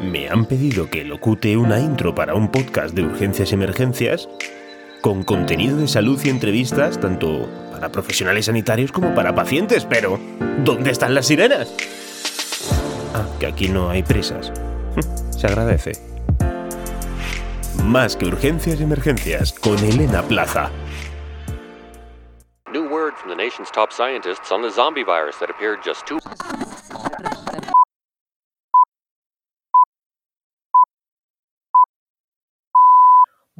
me han pedido que locute una intro para un podcast de urgencias y emergencias con contenido de salud y entrevistas tanto para profesionales sanitarios como para pacientes, pero ¿dónde están las sirenas? Ah, que aquí no hay presas. Se agradece. Más que urgencias y emergencias con Elena Plaza. New word from the nation's top scientists on the zombie virus that appeared just two.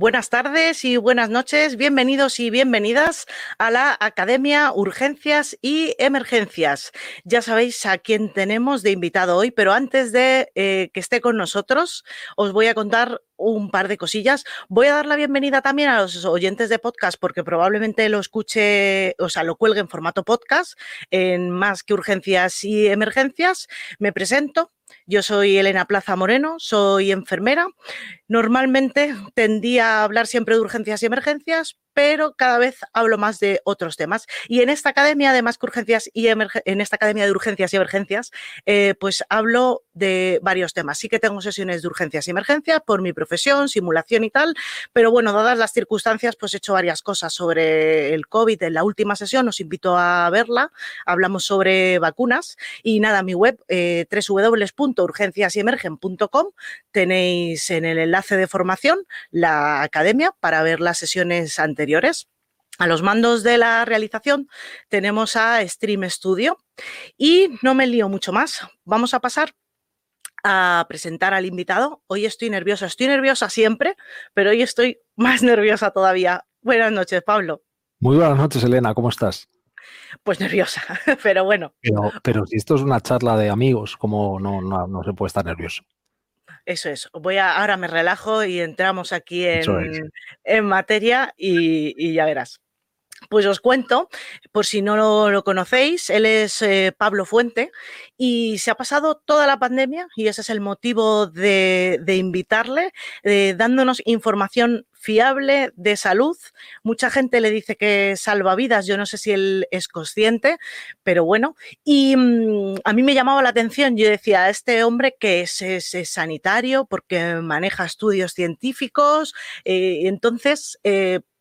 Buenas tardes y buenas noches, bienvenidos y bienvenidas a la Academia Urgencias y Emergencias. Ya sabéis a quién tenemos de invitado hoy, pero antes de eh, que esté con nosotros, os voy a contar un par de cosillas. Voy a dar la bienvenida también a los oyentes de podcast porque probablemente lo escuche, o sea, lo cuelgue en formato podcast en más que urgencias y emergencias. Me presento, yo soy Elena Plaza Moreno, soy enfermera. Normalmente tendía a hablar siempre de urgencias y emergencias, pero cada vez hablo más de otros temas. Y en esta academia, además urgencias y en esta academia de urgencias y emergencias, eh, pues hablo de varios temas. Sí que tengo sesiones de urgencias y emergencias por mi profesión, simulación y tal, pero bueno, dadas las circunstancias, pues he hecho varias cosas sobre el COVID. En la última sesión os invito a verla. Hablamos sobre vacunas y nada, mi web eh, tenéis en el enlace de formación la academia para ver las sesiones anteriores a los mandos de la realización tenemos a Stream Studio y no me lío mucho más. Vamos a pasar a presentar al invitado. Hoy estoy nerviosa, estoy nerviosa siempre, pero hoy estoy más nerviosa todavía. Buenas noches, Pablo. Muy buenas noches, Elena, ¿cómo estás? Pues nerviosa, pero bueno. Pero, si esto es una charla de amigos, ¿cómo no, no se puede estar nervioso? Eso es. Voy a, ahora me relajo y entramos aquí en, en materia y, y, ya verás. Pues os cuento, por si no lo, conocéis, él es eh, Pablo Fuente y se ha pasado toda la pandemia, y ese es el motivo de, invitarle, eh, dándonos información fiable de salud. Mucha gente le dice que salva vidas, yo no sé si él es consciente, pero bueno. Y mm, a mí me llamaba la atención, yo decía, este hombre que es, sanitario porque maneja estudios científicos, eh, entonces...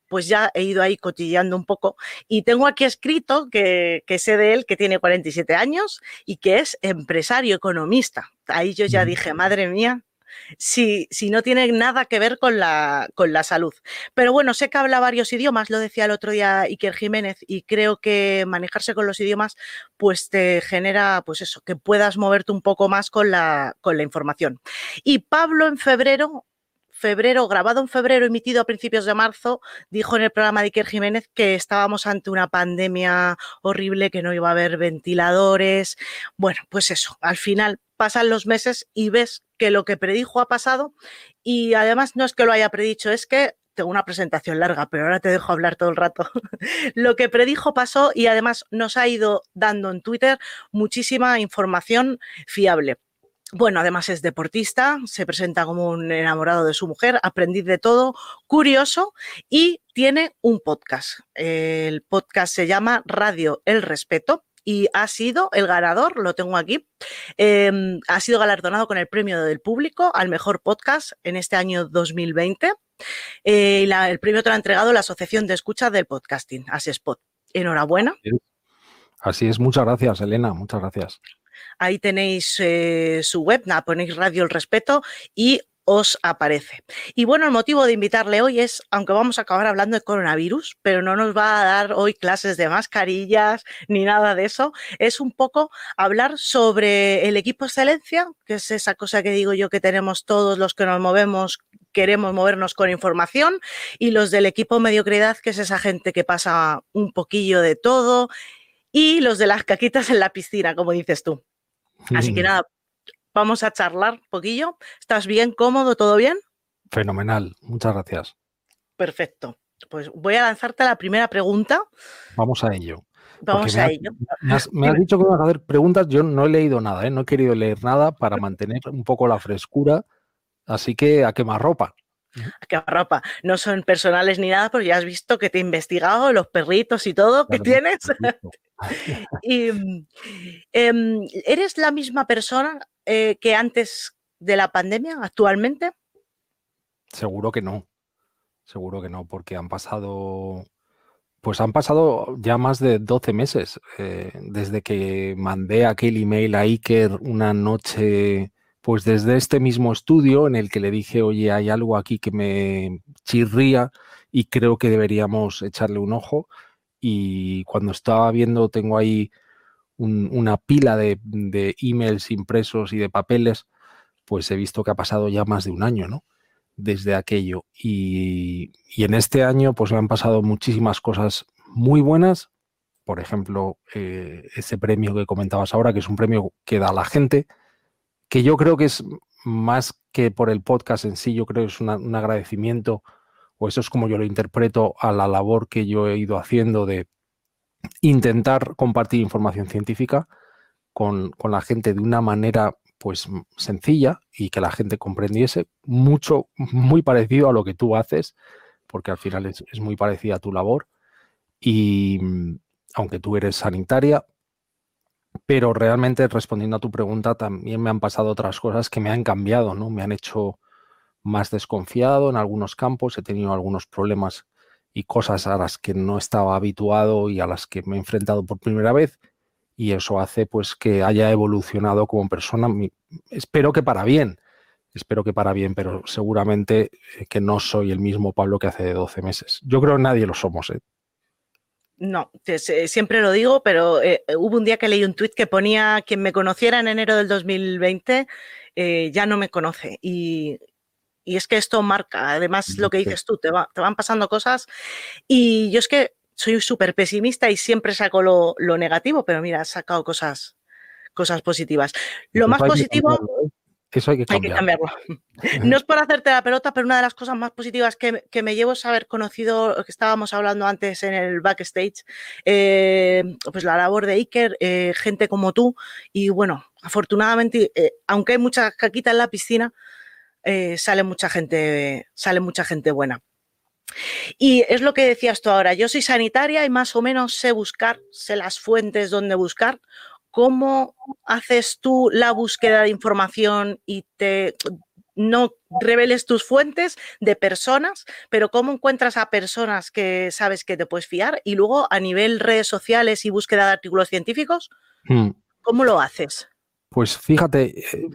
pues ya he ido ahí cotilleando un poco y tengo aquí escrito que, que, sé de él que tiene 47 años y que es empresario, economista. Ahí yo ya dije, madre mía, si, si no tiene nada que ver con la, con la salud. Pero bueno, sé que habla varios idiomas, lo decía el otro día Iker Jiménez, y creo que manejarse con los idiomas pues te genera, pues eso, que puedas moverte un poco más con la, con la información. Y Pablo en febrero febrero, grabado en febrero, emitido a principios de marzo, dijo en el programa de Iker Jiménez que estábamos ante una pandemia horrible, que no iba a haber ventiladores. Bueno, pues eso, al final pasan los meses y ves que lo que predijo ha pasado y además no es que lo haya predicho, es que tengo una presentación larga, pero ahora te dejo hablar todo el rato. lo que predijo pasó y además nos ha ido dando en Twitter muchísima información fiable. Bueno, además es deportista, se presenta como un enamorado de su mujer, aprendiz de todo, curioso y tiene un podcast. El podcast se llama Radio El Respeto y ha sido el ganador, lo tengo aquí, eh, ha sido galardonado con el premio del público al mejor podcast en este año 2020. Eh, el premio te lo ha entregado la Asociación de Escucha del Podcasting, Asespot. Enhorabuena. Así es, muchas gracias, Elena, muchas gracias. Ahí tenéis eh, su web, nada, ponéis Radio El Respeto y os aparece. Y bueno, el motivo de invitarle hoy es, aunque vamos a acabar hablando de coronavirus, pero no nos va a dar hoy clases de mascarillas ni nada de eso, es un poco hablar sobre el equipo excelencia, que es esa cosa que digo yo que tenemos todos los que nos movemos queremos movernos con información y los del equipo mediocridad, que es esa gente que pasa un poquillo de todo y los de las caquitas en la piscina, como dices tú. Así que nada, Vamos a charlar un poquillo. ¿Estás bien, cómodo, todo bien? Fenomenal, muchas gracias. Perfecto. Pues voy a lanzarte la primera pregunta. Vamos a ello. Vamos a ello. Me has, dicho que vas a hacer preguntas, yo no he leído nada, ¿eh? no he querido leer nada para mantener un poco la frescura, así que a quemar ropa. A quemar ropa. No son personales ni nada, pero ya has visto que te he investigado los perritos y todo que tienes. Y, eh, ¿Eres la misma persona eh, que antes de la pandemia actualmente? Seguro que no. Seguro que no, porque han pasado, pues han pasado ya más de 12 meses eh, desde que mandé aquel email a Iker una noche, pues desde este mismo estudio en el que le dije, oye, hay algo aquí que me chirría y creo que deberíamos echarle un ojo. Y cuando estaba viendo, tengo ahí una pila de, emails impresos y de papeles, pues he visto que ha pasado ya más de un año, ¿no? Desde aquello. Y, en este año, pues me han pasado muchísimas cosas muy buenas. Por ejemplo, eh, ese premio que comentabas ahora, que es un premio que da la gente, que yo creo que es más que por el podcast en sí, yo creo que es un agradecimiento, o eso es como yo lo interpreto, a la labor que yo he ido haciendo de intentar compartir información científica con, la gente de una manera pues sencilla y que la gente comprendiese mucho, muy parecido a lo que tú haces, porque al final es, muy parecida a tu labor. Y aunque tú eres sanitaria, pero realmente respondiendo a tu pregunta, también me han pasado otras cosas que me han cambiado, ¿no? Me han hecho más desconfiado en algunos campos, he tenido algunos problemas y cosas a las que no estaba habituado y a las que me he enfrentado por primera vez y eso hace pues que haya evolucionado como persona. Espero que para bien, espero que para bien, pero seguramente eh, que no soy el mismo Pablo que hace 12 meses. Yo creo que nadie lo somos. ¿eh? No, siempre lo digo, pero eh, hubo un día que leí un tuit que ponía quien me conociera en enero del 2020 ya no me conoce. Y, y es que esto marca, además lo que dices tú, te, te van pasando cosas y yo es que soy súper pesimista y siempre saco lo, negativo, pero mira, has sacado cosas, cosas positivas. Lo más positivo... ¿eh? Eso hay que, cambiarlo. No es por hacerte la pelota, pero una de las cosas más positivas que, me llevo es haber conocido, lo que estábamos hablando antes en el backstage, eh, pues la labor de Iker, eh, gente como tú. Y bueno, afortunadamente, aunque hay mucha caquita en la piscina, eh, sale mucha gente, sale mucha gente buena. Y es lo que decías tú ahora, yo soy sanitaria y más o menos sé buscar, sé las fuentes donde buscar. ¿Cómo haces tú la búsqueda de información y te no reveles tus fuentes de personas, pero cómo encuentras a personas que sabes que te puedes fiar y luego a nivel redes sociales y búsqueda de artículos científicos, hmm. ¿cómo lo haces? Pues fíjate, eh,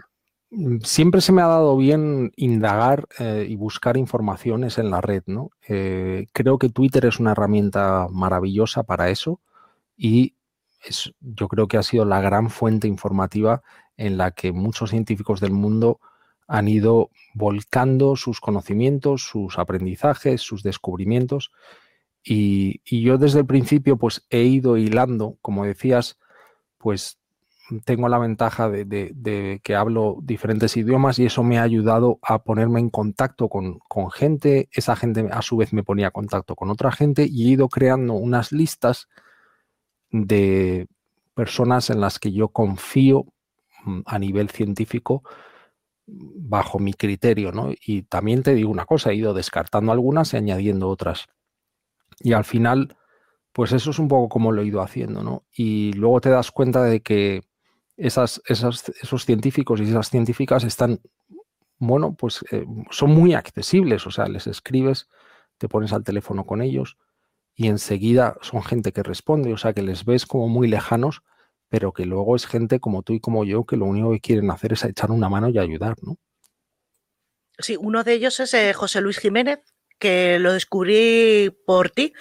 siempre se me ha dado bien indagar eh, y buscar informaciones en la red, ¿no? Eh, creo que Twitter es una herramienta maravillosa para eso y yo creo que ha sido la gran fuente informativa en la que muchos científicos del mundo han ido volcando sus conocimientos, sus aprendizajes, sus descubrimientos. Y, y yo desde el principio pues he ido hilando, como decías, pues tengo la ventaja de, que hablo diferentes idiomas y eso me ha ayudado a ponerme en contacto con, gente. Esa gente a su vez me ponía en contacto con otra gente y he ido creando unas listas de personas en las que yo confío mm, a nivel científico bajo mi criterio. Y también te digo una cosa, he ido descartando algunas y añadiendo otras. Y al final, pues eso es un poco como lo he ido haciendo, ¿no? Y luego te das cuenta de que esas, esos científicos y esas científicas están, bueno, pues eh, son muy accesibles, o sea, les escribes, te pones al teléfono con ellos y enseguida son gente que responde, o sea, que les ves como muy lejanos, pero que luego es gente como tú y como yo que lo único que quieren hacer es echar una mano y ayudar, ¿no? Sí, uno de ellos es eh, José Luis Jiménez, que lo descubrí por ti.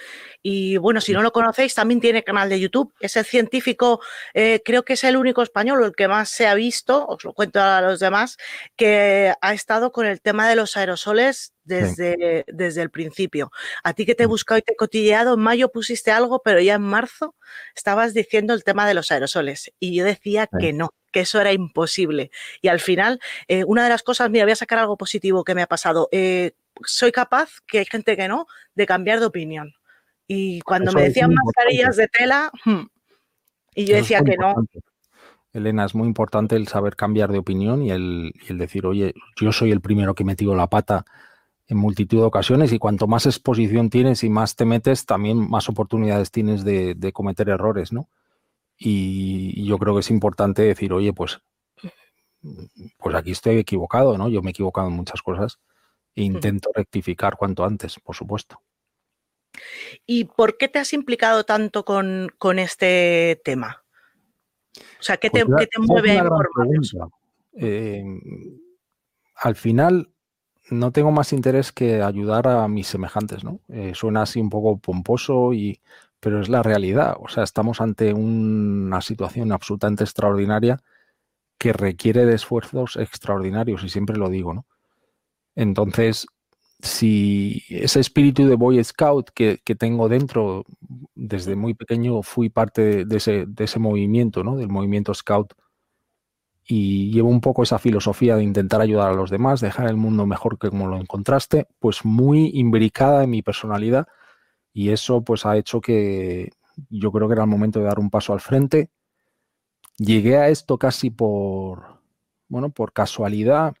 Y bueno, si no lo conocéis, también tiene canal de YouTube. Es el científico, eh, creo que es el único español, el que más se ha visto, os lo cuento a los demás, que ha estado con el tema de los aerosoles desde, desde el principio. A ti que te he mm. buscado y te he cotilleado, en mayo pusiste algo, pero ya en marzo estabas diciendo el tema de los aerosoles. Y yo decía que no, que eso era imposible. Y al final, eh, una de las cosas, mira, voy a sacar algo positivo que me ha pasado. Eh, soy capaz, que hay gente que no, de cambiar de opinión. Y cuando me decían mascarillas de tela, hmm, y yo decía que no. Elena, es muy importante el saber cambiar de opinión y el, decir, oye, yo soy el primero que he metido la pata en multitud de ocasiones y cuanto más exposición tienes y más te metes, también más oportunidades tienes de, cometer errores, ¿no? Y, yo creo que es importante decir, oye, pues pues aquí estoy equivocado, ¿no? Yo me he equivocado en muchas cosas e intento rectificar cuanto antes, por supuesto. ¿Y por qué te has implicado tanto con, este tema? O sea, ¿qué te, pues mueve em, al final, no tengo más interés que ayudar a mis semejantes, ¿no? Eh, suena así un poco pomposo, y, pero es la realidad. O sea, estamos ante una situación absolutamente extraordinaria que requiere de esfuerzos extraordinarios, y siempre lo digo, ¿no? Entonces, si ese espíritu de Boy Scout que, tengo dentro, desde muy pequeño fui parte de, ese, de ese movimiento, ¿no? Del movimiento Scout y llevo un poco esa filosofía de intentar ayudar a los demás, dejar el mundo mejor que como lo encontraste, pues muy imbricada en mi personalidad y eso pues ha hecho que yo creo que era el momento de dar un paso al frente. Llegué a esto casi por, bueno, por casualidad.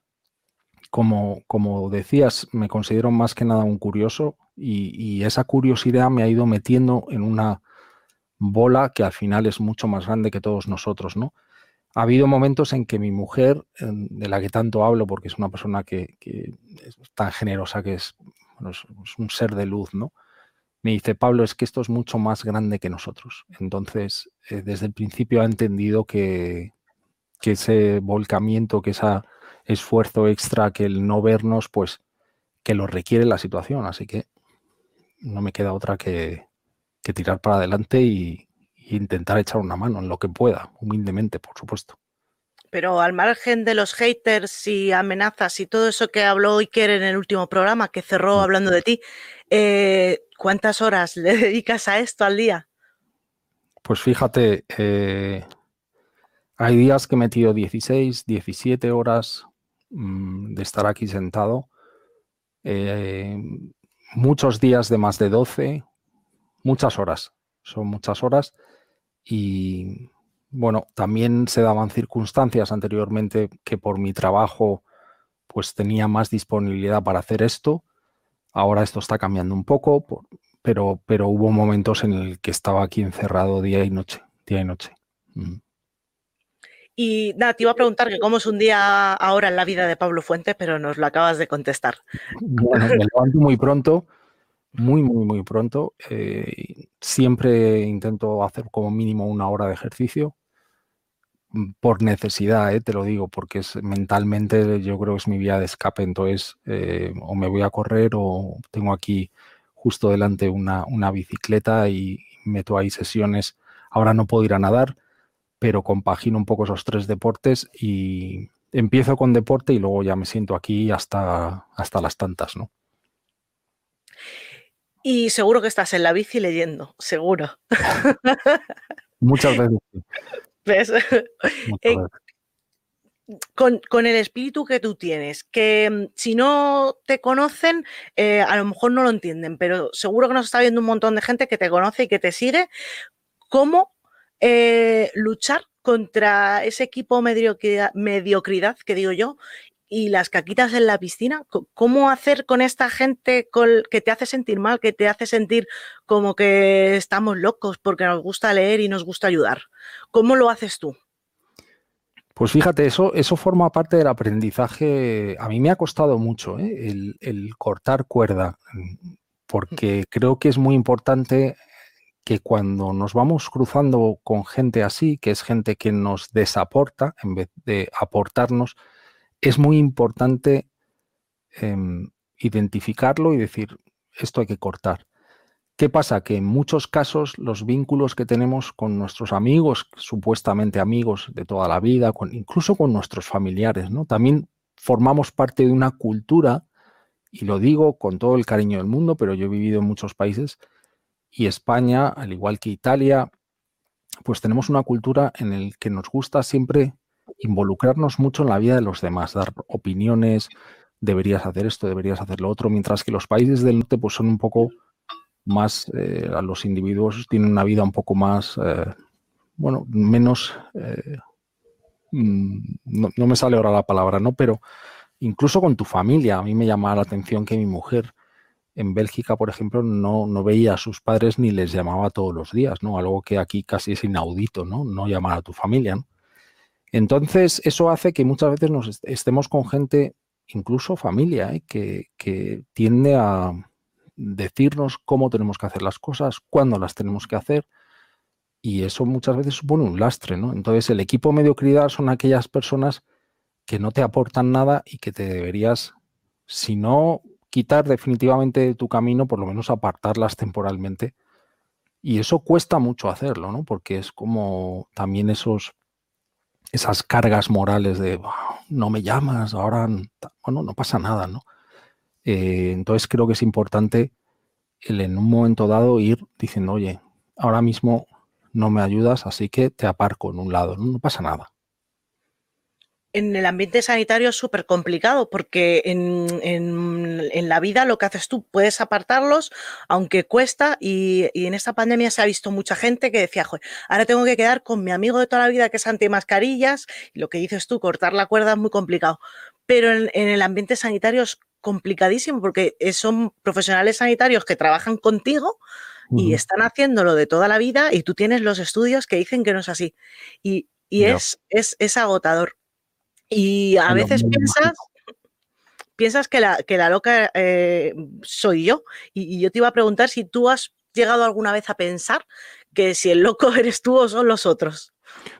Como, como decías, me considero más que nada un curioso y, y esa curiosidad me ha ido metiendo en una bola que al final es mucho más grande que todos nosotros, ¿no? ha habido momentos en que mi mujer, de la que tanto hablo, porque es una persona que, es tan generosa, que es, un ser de luz, ¿no? Me dice, Pablo, es que esto es mucho más grande que nosotros. Entonces, eh, desde el principio ha entendido que, que ese volcamiento, que ese esfuerzo extra, que el no vernos, pues que lo requiere la situación. Así que no me queda otra que, que tirar para adelante y, intentar echar una mano en lo que pueda, humildemente, por supuesto. Pero al margen de los haters y amenazas y todo eso que habló Iker en el último programa, que cerró mm. hablando de ti, eh, ¿cuántas horas le dedicas a esto al día? Pues fíjate, eh, hay días que he metido 16, 17 horas de estar aquí sentado, eh, muchos días de más de 12, muchas horas, son muchas horas y bueno, también se daban circunstancias anteriormente que por mi trabajo pues tenía más disponibilidad para hacer esto. Ahora esto está cambiando un poco, pero, pero hubo momentos en el que estaba aquí encerrado día y noche, día y noche. Y nada, te iba a preguntar que cómo es un día ahora en la vida de Pablo Fuentes, pero nos lo acabas de contestar. Bueno, me levanto muy pronto, muy, muy, muy pronto. Eh, siempre intento hacer como mínimo una hora de ejercicio mm, por necesidad, eh, te lo digo, porque es mentalmente yo creo que es mi vía de escape. Entonces, eh, o me voy a correr o tengo aquí justo delante una, una, bicicleta y meto ahí sesiones. Ahora no puedo ir a nadar, pero compagino un poco esos tres deportes y empiezo con deporte y luego ya me siento aquí hasta, hasta las tantas, ¿no? Y seguro que estás en la bici leyendo, seguro. Muchas veces. Eh, con, el espíritu que tú tienes, que mm, si no te conocen, eh, a lo mejor no lo entienden, pero seguro que nos está viendo un montón de gente que te conoce y que te sigue. ¿Cómo eh, luchar contra ese equipo mediocridad, mediocridad que digo yo y las caquitas en la piscina, ¿cómo hacer con esta gente que te hace sentir mal, que te hace sentir como que estamos locos porque nos gusta leer y nos gusta ayudar? ¿Cómo lo haces tú? Pues fíjate, eso, eso forma parte del aprendizaje. A mí me ha costado mucho ¿eh? el, cortar cuerda, porque creo que es muy importante que cuando nos vamos cruzando con gente así, que es gente que nos desaporta en vez de aportarnos, es muy importante em, identificarlo y decir, esto hay que cortar. ¿Qué pasa? Que en muchos casos los vínculos que tenemos con nuestros amigos, supuestamente amigos de toda la vida, con, incluso con nuestros familiares, ¿no? También formamos parte de una cultura, y lo digo con todo el cariño del mundo, pero yo he vivido en muchos países, y España, al igual que Italia, pues tenemos una cultura en la que nos gusta siempre involucrarnos mucho en la vida de los demás, dar opiniones, deberías hacer esto, deberías hacer lo otro, mientras que los países del norte pues son un poco más, eh, a los individuos tienen una vida un poco más, eh, bueno, menos, eh, mm, no, me sale ahora la palabra, ¿no? Pero incluso con tu familia, a mí me llama la atención que mi mujer en Bélgica, por ejemplo, no, no veía a sus padres ni les llamaba todos los días, ¿no? Algo que aquí casi es inaudito, ¿no? No llamar a tu familia. Entonces, eso hace que muchas veces nos estemos con gente, incluso familia, ¿eh? que, que tiende a decirnos cómo tenemos que hacer las cosas, cuándo las tenemos que hacer, y eso muchas veces supone un lastre, ¿no? Entonces, el equipo mediocridad son aquellas personas que no te aportan nada y que te deberías, si no quitar definitivamente de tu camino, por lo menos apartarlas temporalmente. Y eso cuesta mucho hacerlo, ¿no? Porque es como también esos esas cargas morales de no me llamas, ahora, bueno, no pasa nada, ¿no? Eh, entonces creo que es importante el en un momento dado ir diciendo, oye, ahora mismo no me ayudas, así que te aparco en un lado, no, pasa nada. En el ambiente sanitario es súper complicado porque en, la vida lo que haces tú puedes apartarlos, aunque cuesta, y, en esta pandemia se ha visto mucha gente que decía, Joder, ahora tengo que quedar con mi amigo de toda la vida que es anti-mascarillas, y lo que dices tú, cortar la cuerda es muy complicado. Pero en, el ambiente sanitario es complicadísimo porque son profesionales sanitarios que trabajan contigo y están haciéndolo de toda la vida y tú tienes los estudios que dicen que no es así. Y, es, es, agotador. Y a veces piensas, piensas que la, que la loca eh, soy yo. Y, yo te iba a preguntar si tú has llegado alguna vez a pensar que si el loco eres tú o son los otros.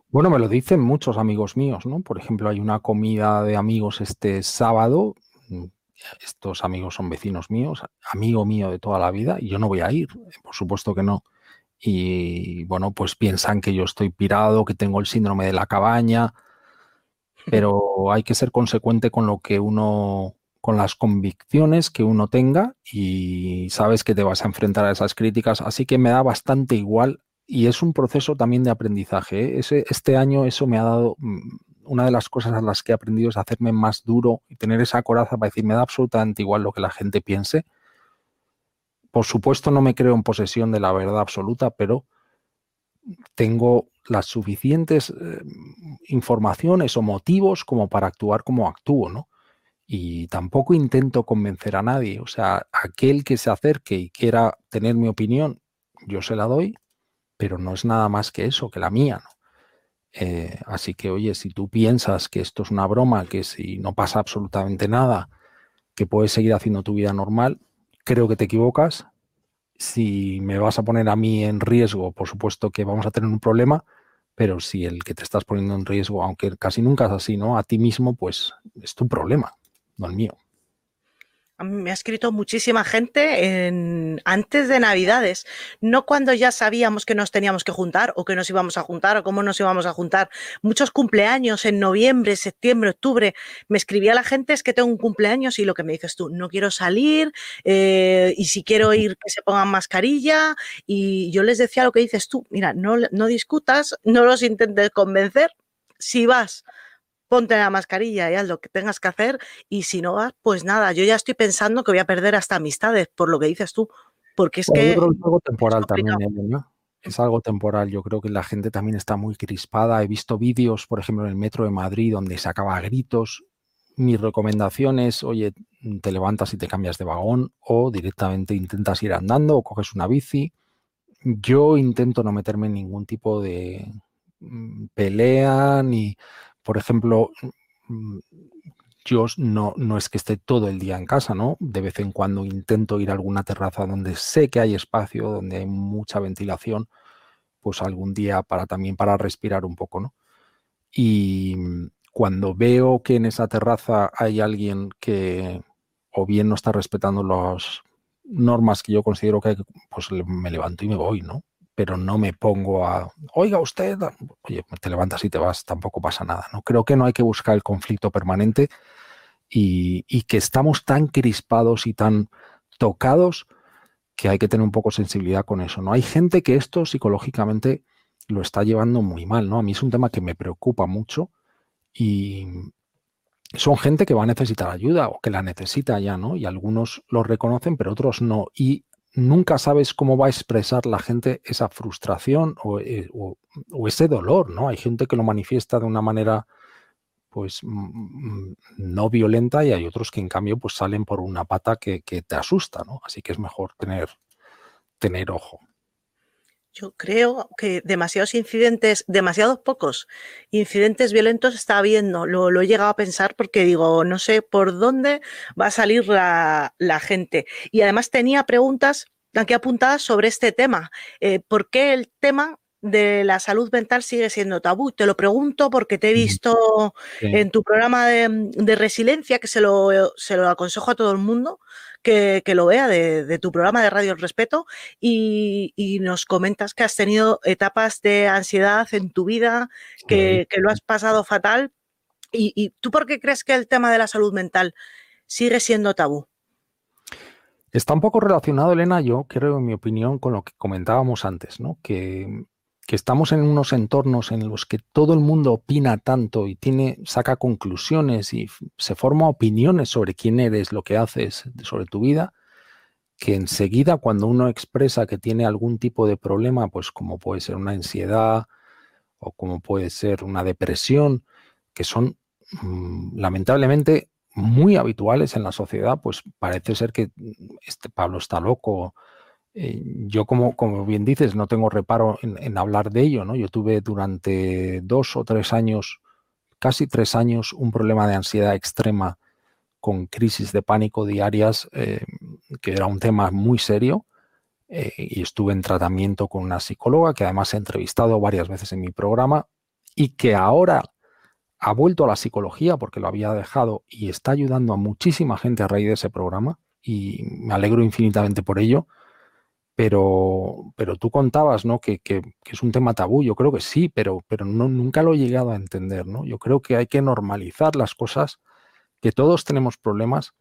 Bueno, me lo dicen muchos amigos míos, ¿no? Por ejemplo, hay una comida de amigos este sábado estos amigos son vecinos míos, amigo mío de toda la vida, y yo no voy a ir, por supuesto que no. Y bueno, pues piensan que yo estoy pirado, que tengo el síndrome de la cabaña, pero hay que ser consecuente con lo que uno, con las convicciones que uno tenga y sabes que te vas a enfrentar a esas críticas, así que me da bastante igual y es un proceso también de aprendizaje. ¿eh? Ese, este año eso me ha dado mm, una de las cosas a las que he aprendido es hacerme más duro y tener esa coraza para decir, me da absolutamente igual lo que la gente piense. Por supuesto, no me creo en posesión de la verdad absoluta, pero tengo las suficientes eh, informaciones o motivos como para actuar como actúo, ¿no? Y tampoco intento convencer a nadie. O sea, aquel que se acerque y quiera tener mi opinión, yo se la doy, pero no es nada más que eso, que la mía, ¿no? Eh, así que, oye, si tú piensas que esto es una broma, que si no pasa absolutamente nada, que puedes seguir haciendo tu vida normal, creo que te equivocas. Si me vas a poner a mí en riesgo, por supuesto que vamos a tener un problema, pero si el que te estás poniendo en riesgo, aunque casi nunca es así, ¿no? A ti mismo, pues es tu problema, no el mío me ha escrito muchísima gente en, antes de Navidades, no cuando ya sabíamos que nos teníamos que juntar o que nos íbamos a juntar o cómo nos íbamos a juntar. Muchos cumpleaños en noviembre, septiembre, octubre. Me escribía la gente, es que tengo un cumpleaños y lo que me dices tú, no quiero salir eh, y si quiero ir que se pongan mascarilla. Y yo les decía lo que dices tú, mira, no, no discutas, no los intentes convencer. Si vas ponte la mascarilla y haz lo que tengas que hacer y si no vas, pues nada, yo ya estoy pensando que voy a perder hasta amistades, por lo que dices tú, porque es que... es algo temporal también, ¿no? Es algo temporal, yo creo que la gente también está muy crispada. He visto vídeos, por ejemplo, en el metro de Madrid donde se acaba a gritos. Mi recomendación es, oye, te levantas y te cambias de vagón o directamente intentas ir andando o coges una bici. Yo intento no meterme en ningún tipo de mm, pelea ni por ejemplo, mm, yo no, no es que esté todo el día en casa, ¿no? De vez en cuando intento ir a alguna terraza donde sé que hay espacio, donde hay mucha ventilación, pues algún día para también para respirar un poco, ¿no? Y mm, cuando veo que en esa terraza hay alguien que o bien no está respetando las normas que yo considero que hay, pues me levanto y me voy, ¿no? Pero no me pongo a, oiga usted, oye, te levantas y te vas, tampoco pasa nada. ¿no? Creo que no hay que buscar el conflicto permanente y, que estamos tan crispados y tan tocados que hay que tener un poco sensibilidad con eso. ¿no? Hay gente que esto psicológicamente lo está llevando muy mal. ¿no? A mí es un tema que me preocupa mucho y son gente que va a necesitar ayuda o que la necesita ya, ¿no? Y algunos lo reconocen, pero otros no. Y nunca sabes cómo va a expresar la gente esa frustración eh, o, ese dolor, ¿no? Hay gente que lo manifiesta de una manera pues no violenta y hay otros que en cambio pues salen por una pata que, te asusta, ¿no? Así que es mejor tener, tener ojo. Yo creo que demasiados incidentes, demasiados pocos incidentes violentos está habiendo. Lo, he llegado a pensar porque digo, no sé por dónde va a salir la, gente. Y además tenía preguntas aquí apuntadas sobre este tema. Eh, ¿Por qué el tema de la salud mental sigue siendo tabú. Te lo pregunto porque te he visto en tu programa de, resiliencia, que se lo, se lo aconsejo a todo el mundo, que, lo vea de, tu programa de Radio El Respeto y, nos comentas que has tenido etapas de ansiedad en tu vida, que, lo has pasado fatal. Y, ¿Y tú por qué crees que el tema de la salud mental sigue siendo tabú? Está un poco relacionado, Elena, yo creo, en mi opinión, con lo que comentábamos antes, ¿no? Que que estamos en unos entornos en los que todo el mundo opina tanto y tiene, saca conclusiones y se forma opiniones sobre quién eres, lo que haces, sobre tu vida, que enseguida cuando uno expresa que tiene algún tipo de problema, pues como puede ser una ansiedad o como puede ser una depresión, que son mm, lamentablemente muy habituales en la sociedad, pues parece ser que este Pablo está loco, eh, yo, como, como bien dices, no tengo reparo en, hablar de ello, ¿no? Yo tuve durante dos o tres años, casi tres años, un problema de ansiedad extrema con crisis de pánico diarias, eh, que era un tema muy serio, eh, y estuve en tratamiento con una psicóloga que además he entrevistado varias veces en mi programa y que ahora ha vuelto a la psicología porque lo había dejado y está ayudando a muchísima gente a raíz de ese programa y me alegro infinitamente por ello pero, pero tú contabas, ¿no? Que, es un tema tabú. Yo creo que sí, pero, pero no, nunca lo he llegado a entender, ¿no? Yo creo que hay que normalizar las cosas, que todos tenemos problemas,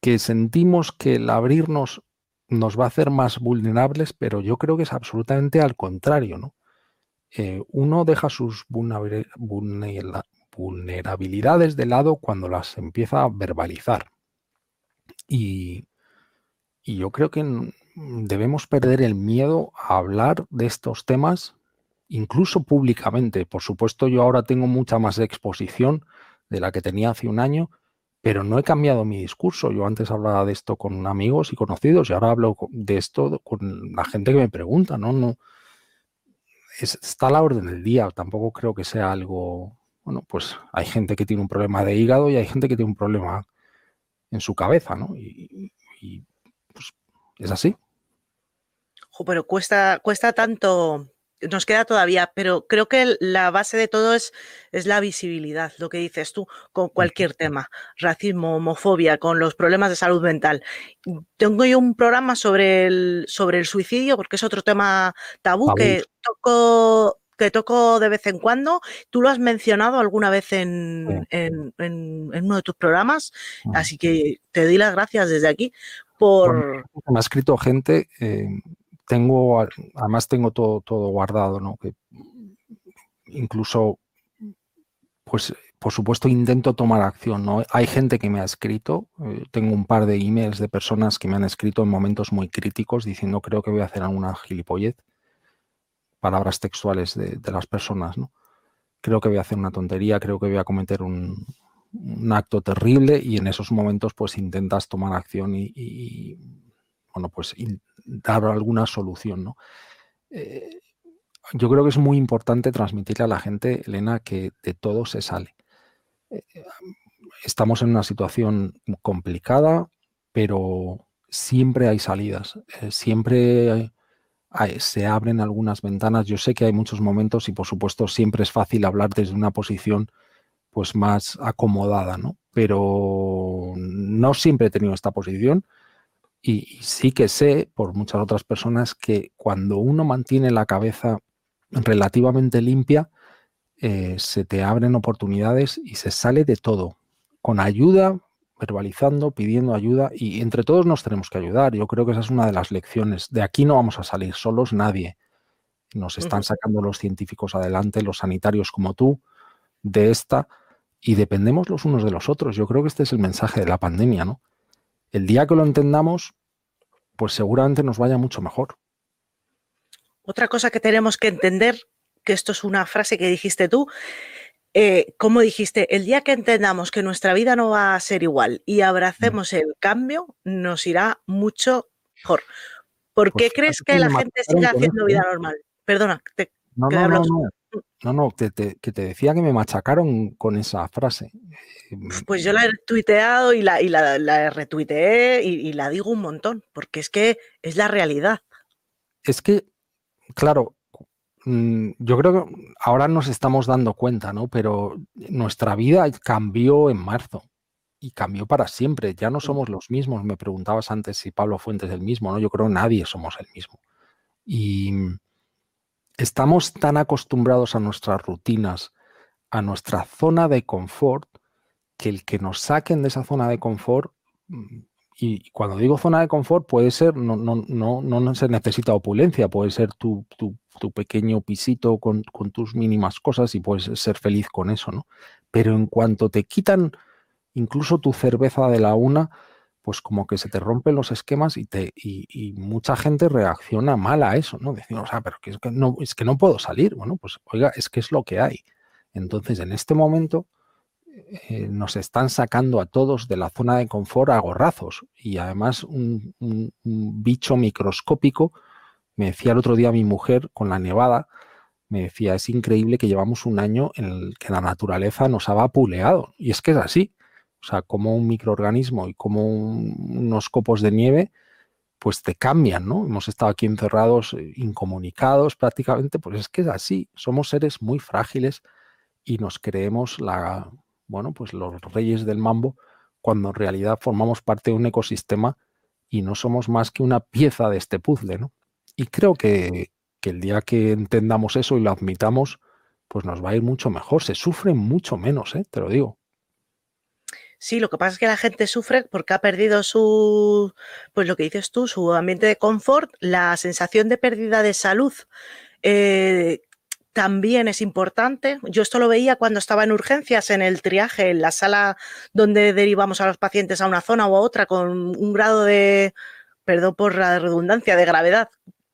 que sentimos que el abrirnos nos va a hacer más vulnerables, pero yo creo que es absolutamente al contrario, ¿no? Eh, uno deja sus vulnerabilidades de lado cuando las empieza a verbalizar. Y, y yo creo que debemos perder el miedo a hablar de estos temas, incluso públicamente. Por supuesto, yo ahora tengo mucha más exposición de la que tenía hace un año, pero no he cambiado mi discurso. Yo antes hablaba de esto con amigos y conocidos y ahora hablo de esto con la gente que me pregunta, ¿no? no está a la orden del día. Tampoco creo que sea algo. Bueno, pues hay gente que tiene un problema de hígado y hay gente que tiene un problema en su cabeza, ¿no? Y, es así. pero cuesta, cuesta tanto, nos queda todavía, pero creo que la base de todo es, es la visibilidad, lo que dices tú, con cualquier tema, racismo, homofobia, con los problemas de salud mental. Tengo yo un programa sobre el, sobre el suicidio, porque es otro tema tabú, que toco que toco de vez en cuando. Tú lo has mencionado alguna vez en, en, uno de tus programas, así que te doy las gracias desde aquí me ha escrito gente, eh, tengo, además tengo todo, todo guardado, ¿no? Que incluso, pues, por supuesto, intento tomar acción, ¿no? Hay gente que me ha escrito, eh, tengo un par de emails de personas que me han escrito en momentos muy críticos diciendo creo que voy a hacer alguna gilipollez, palabras textuales de, de las personas, ¿no? Creo que voy a hacer una tontería, creo que voy a cometer un, un acto terrible y en esos momentos pues intentas tomar acción y, bueno, pues dar alguna solución, ¿no? Eh, yo creo que es muy importante transmitirle a la gente, Elena, que de todo se sale. Eh, estamos en una situación complicada, pero siempre hay salidas, eh, siempre se abren algunas ventanas. Yo sé que hay muchos momentos y por supuesto siempre es fácil hablar desde una posición pues más acomodada, ¿no? Pero no siempre he tenido esta posición y, sí que sé por muchas otras personas que cuando uno mantiene la cabeza relativamente limpia, eh, se te abren oportunidades y se sale de todo, con ayuda, verbalizando, pidiendo ayuda y entre todos nos tenemos que ayudar. Yo creo que esa es una de las lecciones. De aquí no vamos a salir solos nadie. Nos están sacando los científicos adelante, los sanitarios como tú, de esta y dependemos los unos de los otros. Yo creo que este es el mensaje de la pandemia, ¿no? El día que lo entendamos, pues seguramente nos vaya mucho mejor. Otra cosa que tenemos que entender, que esto es una frase que dijiste tú, eh, como dijiste, el día que entendamos que nuestra vida no va a ser igual y abracemos el cambio, nos irá mucho mejor. ¿Por qué pues crees que la gente sigue haciendo vida ¿eh? normal? Perdona, te, no, no, no, no, no, que te decía que me machacaron con esa frase. Pues yo la he tuiteado y la, y la, retuiteé y, la digo un montón, porque es que es la realidad. Es que, claro, mm, yo creo que ahora nos estamos dando cuenta, ¿no? Pero nuestra vida cambió en marzo y cambió para siempre. Ya no somos los mismos. Me preguntabas antes si Pablo Fuentes es el mismo, ¿no? Yo creo que nadie somos el mismo. Y estamos tan acostumbrados a nuestras rutinas, a nuestra zona de confort, que el que nos saquen de esa zona de confort, mm, y cuando digo zona de confort, puede ser, no, no, no, no se necesita opulencia, puede ser tu, tu, pequeño pisito con, con, tus mínimas cosas y puedes ser feliz con eso, ¿no? Pero en cuanto te quitan incluso tu cerveza de la una, pues como que se te rompen los esquemas y, te, y, mucha gente reacciona mal a eso, ¿no? Decimos, sea, pero es que, no, es que no puedo salir. Bueno, pues oiga, es que es lo que hay. Entonces, en este momento eh, nos están sacando a todos de la zona de confort a gorrazos. Y además un, bicho microscópico, me decía el otro día mi mujer con la nevada, me decía, es increíble que llevamos un año en el que la naturaleza nos ha vapuleado. Y es que es así. O sea, como un microorganismo y como unos copos de nieve, pues te cambian, ¿no? Hemos estado aquí encerrados, eh, incomunicados prácticamente, pues es que es así. Somos seres muy frágiles y nos creemos la, bueno, pues los reyes del mambo, cuando en realidad formamos parte de un ecosistema y no somos más que una pieza de este puzzle, ¿no? Y creo que, que el día que entendamos eso y lo admitamos, pues nos va a ir mucho mejor. Se sufre mucho menos, ¿eh? te lo digo. Sí, lo que pasa es que la gente sufre porque ha perdido su, pues lo que dices tú, su ambiente de confort, la sensación de pérdida de salud. Eh, también es importante. Yo esto lo veía cuando estaba en urgencias, en el triaje, en la sala donde derivamos a los pacientes a una zona u a otra con un grado de, perdón por la redundancia, de gravedad,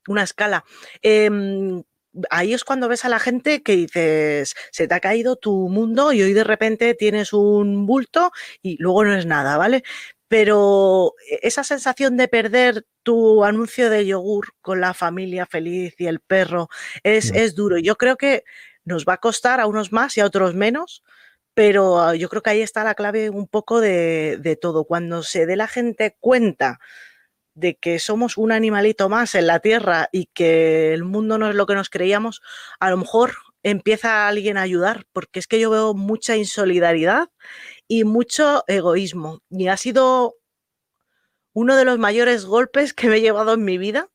una escala. Em, ahí es cuando ves a la gente que dices, se te ha caído tu mundo y hoy de repente tienes un bulto y luego no es nada, ¿vale? Pero e, esa sensación de perder tu anuncio de yogur con la familia feliz y el perro es, es duro. Yo creo que nos va a costar a unos más y a otros menos, pero ah, yo creo que ahí está la clave un poco de, de todo. Cuando se dé la gente cuenta de que somos un animalito más en la Tierra y que el mundo no es lo que nos creíamos, a lo mejor empieza alguien a ayudar, porque es que yo veo mucha insolidaridad y mucho egoísmo. Y ha sido uno de los mayores golpes que me he llevado en mi vida.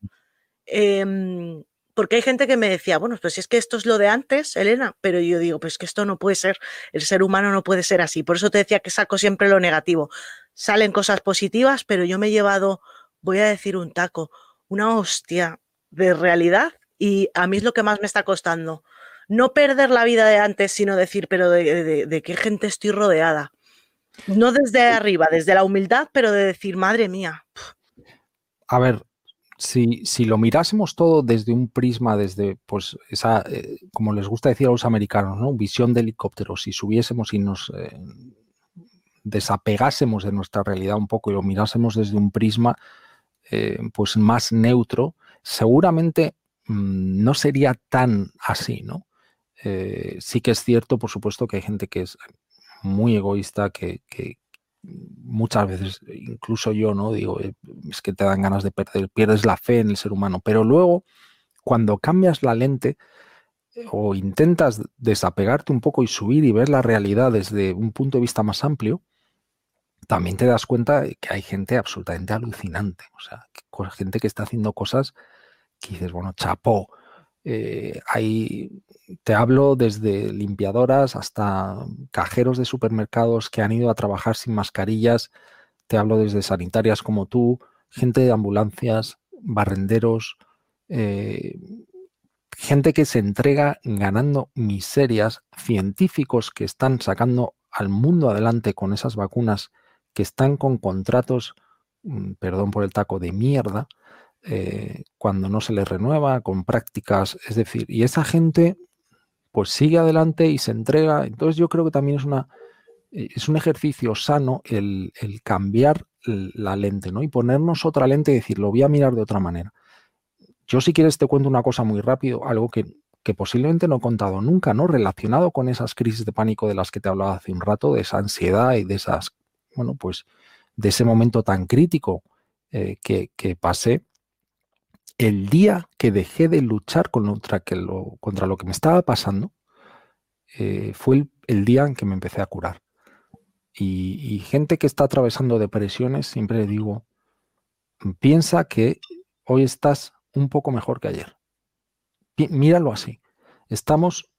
Em, porque hay gente que me decía, bueno, pues es que esto es lo de antes, Elena, pero yo digo, pues que esto no puede ser, el ser humano no puede ser así. Por eso te decía que saco siempre lo negativo. Salen cosas positivas, pero yo me he llevado voy a decir un taco, una hostia de realidad y a mí es lo que más me está costando. No perder la vida de antes, sino decir, pero de, qué gente estoy rodeada. No desde arriba, desde la humildad, pero de decir, madre mía. A ver, si, si, lo mirásemos todo desde un prisma, desde, pues, esa, eh, como les gusta decir a los americanos, ¿no? Visión de helicóptero, si subiésemos y nos eh, desapegásemos de nuestra realidad un poco y lo mirásemos desde un prisma, eh, pues más neutro, seguramente mm, no sería tan así, ¿no? Eh, sí que es cierto, por supuesto, que hay gente que es muy egoísta, que, muchas veces, incluso yo, ¿no? Digo, eh, es que te dan ganas de perder, pierdes la fe en el ser humano, pero luego, cuando cambias la lente o intentas desapegarte un poco y subir y ver la realidad desde un punto de vista más amplio, también te das cuenta que hay gente absolutamente alucinante, o sea, gente que está haciendo cosas que dices, bueno, chapó. Eh, te hablo desde limpiadoras hasta cajeros de supermercados que han ido a trabajar sin mascarillas, te hablo desde sanitarias como tú, gente de ambulancias, barrenderos, eh, gente que se entrega ganando miserias, científicos que están sacando al mundo adelante con esas vacunas que están con contratos, mm, perdón por el taco, de mierda, eh, cuando no se les renueva, con prácticas, es decir, y esa gente pues sigue adelante y se entrega. Entonces yo creo que también es una eh, es un ejercicio sano el, cambiar la lente, ¿no? Y ponernos otra lente y decir, lo voy a mirar de otra manera. Yo si quieres te cuento una cosa muy rápido, algo que, que posiblemente no he contado nunca, ¿no? Relacionado con esas crisis de pánico de las que te hablaba hace un rato, de esa ansiedad y de esas, bueno, pues de ese momento tan crítico eh, que, pasé, el día que dejé de luchar contra, lo, contra lo que me estaba pasando, eh, fue el, día en que me empecé a curar. Y, gente que está atravesando depresiones, siempre le digo, piensa que hoy estás un poco mejor que ayer. míralo así. Estamos,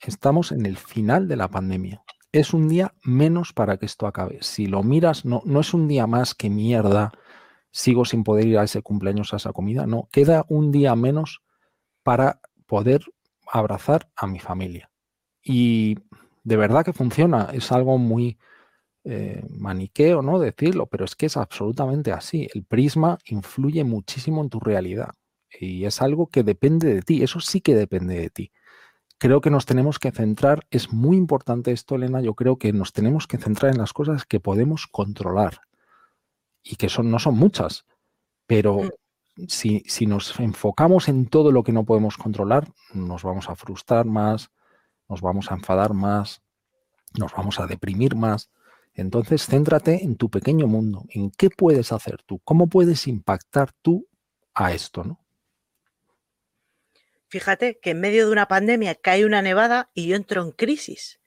estamos en el final de la pandemia. Es un día menos para que esto acabe. Si lo miras, no, no es un día más que mierda, sigo sin poder ir a ese cumpleaños, a esa comida. No, queda un día menos para poder abrazar a mi familia. Y de verdad que funciona. Es algo muy eh, maniqueo, ¿no? Decirlo, pero es que es absolutamente así. El prisma influye muchísimo en tu realidad. Y es algo que depende de ti. Eso sí que depende de ti. Creo que nos tenemos que centrar, es muy importante esto, Elena, yo creo que nos tenemos que centrar en las cosas que podemos controlar y que son, no son muchas, pero mm. si, si nos enfocamos en todo lo que no podemos controlar, nos vamos a frustrar más, nos vamos a enfadar más, nos vamos a deprimir más. Entonces, céntrate en tu pequeño mundo, en qué puedes hacer tú, cómo puedes impactar tú a esto, ¿no? Fíjate que en medio de una pandemia cae una nevada y yo entro en crisis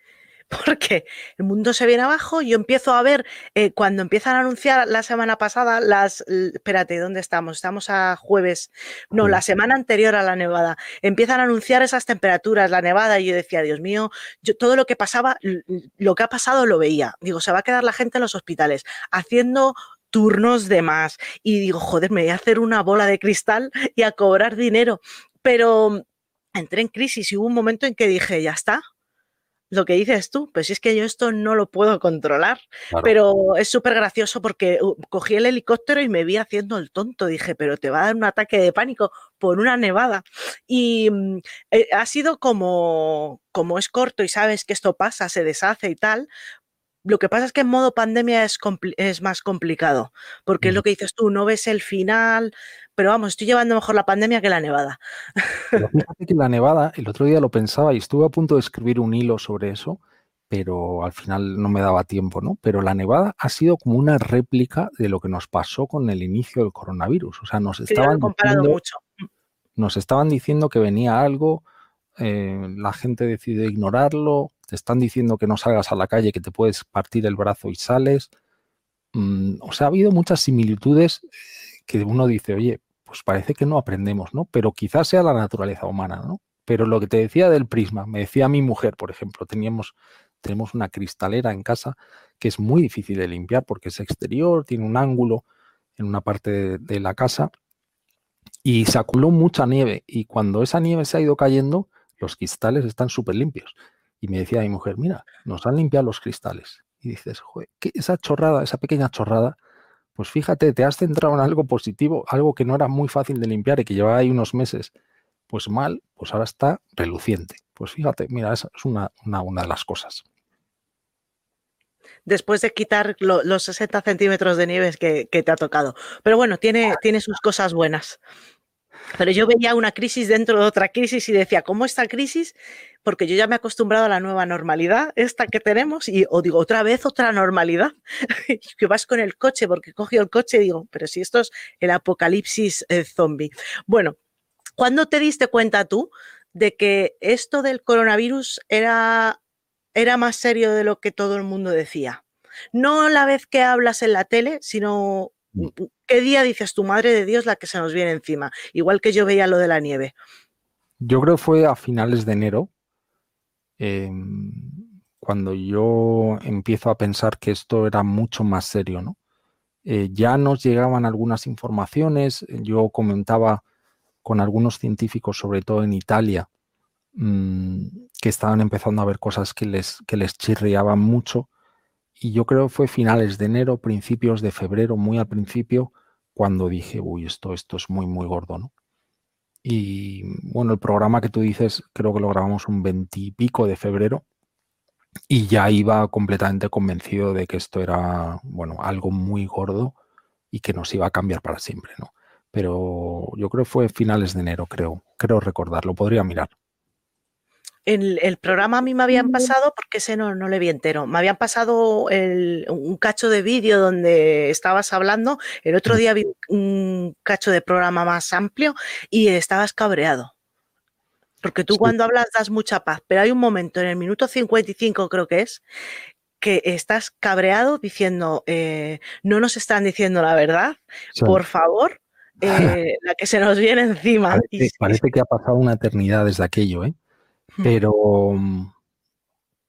porque el mundo se viene abajo. Yo empiezo a ver eh, cuando empiezan a anunciar la semana pasada las. Espérate, ¿dónde estamos? Estamos a jueves. No, la semana anterior a la nevada. Empiezan a anunciar esas temperaturas, la nevada, y yo decía, Dios mío, yo todo lo que pasaba, lo que ha pasado lo veía. Digo, se va a quedar la gente en los hospitales haciendo turnos de más. Y digo, joder, me voy a hacer una bola de cristal y a cobrar dinero. Pero entré en crisis y hubo un momento en que dije, ya está, lo que dices tú, pues es que yo esto no lo puedo controlar, pero es súper gracioso porque uh, cogí el helicóptero y me vi haciendo el tonto, dije, pero te va a dar un ataque de pánico por una nevada. Y mm, eh, ha sido como, como es corto y sabes que esto pasa, se deshace y tal, lo que pasa es que en modo pandemia es, es más complicado, porque es lo que dices tú, no ves el final, pero vamos, estoy llevando mejor la pandemia que la nevada. fíjate que la nevada, el otro día lo pensaba y estuve a punto de escribir un hilo sobre eso, pero al final no me daba tiempo, ¿no? Pero la nevada ha sido como una réplica de lo que nos pasó con el inicio del coronavirus. O sea, nos estaban, diciendo, mucho. nos estaban diciendo que venía algo, eh, la gente decidió ignorarlo, te están diciendo que no salgas a la calle, que te puedes partir el brazo y sales. Mm, o sea, ha habido muchas similitudes que uno dice, oye, pues parece que no aprendemos, ¿no? Pero quizás sea la naturaleza humana, ¿no? Pero lo que te decía del prisma, me decía mi mujer, por ejemplo, teníamos, tenemos una cristalera en casa que es muy difícil de limpiar porque es exterior, tiene un ángulo en una parte de la casa y se acumuló mucha nieve y cuando esa nieve se ha ido cayendo, los cristales están súper limpios. Y me decía mi mujer, mira, nos han limpiado los cristales. Y dices, joder, esa chorrada, esa pequeña chorrada, pues fíjate, te has centrado en algo positivo, algo que no era muy fácil de limpiar y que llevaba ahí unos meses, pues mal, pues ahora está reluciente. Pues fíjate, mira, esa es una, una, de las cosas. Después de quitar los 60 centímetros de nieve que, que, te ha tocado. Pero bueno, tiene, tiene sus cosas buenas. Pero yo veía una crisis dentro de otra crisis y decía, ¿cómo esta crisis? Porque yo ya me he acostumbrado a la nueva normalidad, esta que tenemos, y o digo, otra vez otra normalidad, que vas con el coche, porque cogió el coche y digo, pero si esto es el apocalipsis eh, zombie. Bueno, ¿cuándo te diste cuenta tú de que esto del coronavirus era, era más serio de lo que todo el mundo decía? No la vez que hablas en la tele, sino ¿Qué día dices tu madre de Dios la que se nos viene encima? Igual que yo veía lo de la nieve. Yo creo que fue a finales de enero, em, cuando yo empiezo a pensar que esto era mucho más serio, ¿no? Eh, ya nos llegaban algunas informaciones, yo comentaba con algunos científicos, sobre todo en Italia, mm, que estaban empezando a ver cosas que les, que les chirriaban mucho y yo creo fue finales de enero, principios de febrero, muy al principio, cuando dije, uy, esto, esto es muy, muy gordo, ¿no? Y bueno, el programa que tú dices, creo que lo grabamos un veintipico de febrero y ya iba completamente convencido de que esto era, bueno, algo muy gordo y que nos iba a cambiar para siempre, ¿no? pero yo creo que fue finales de enero, creo, creo recordar, lo podría mirar. El, el, programa a mí me habían pasado, porque ese no, no le vi entero, me habían pasado el, un cacho de vídeo donde estabas hablando, el otro día vi un cacho de programa más amplio y estabas cabreado. Porque tú sí. cuando hablas das mucha paz, pero hay un momento en el minuto 55 creo que es, que estás cabreado diciendo, eh, no nos están diciendo la verdad, sí. por favor, eh, la que se nos viene encima. Parece que ha pasado una eternidad desde aquello, ¿eh? Pero mm,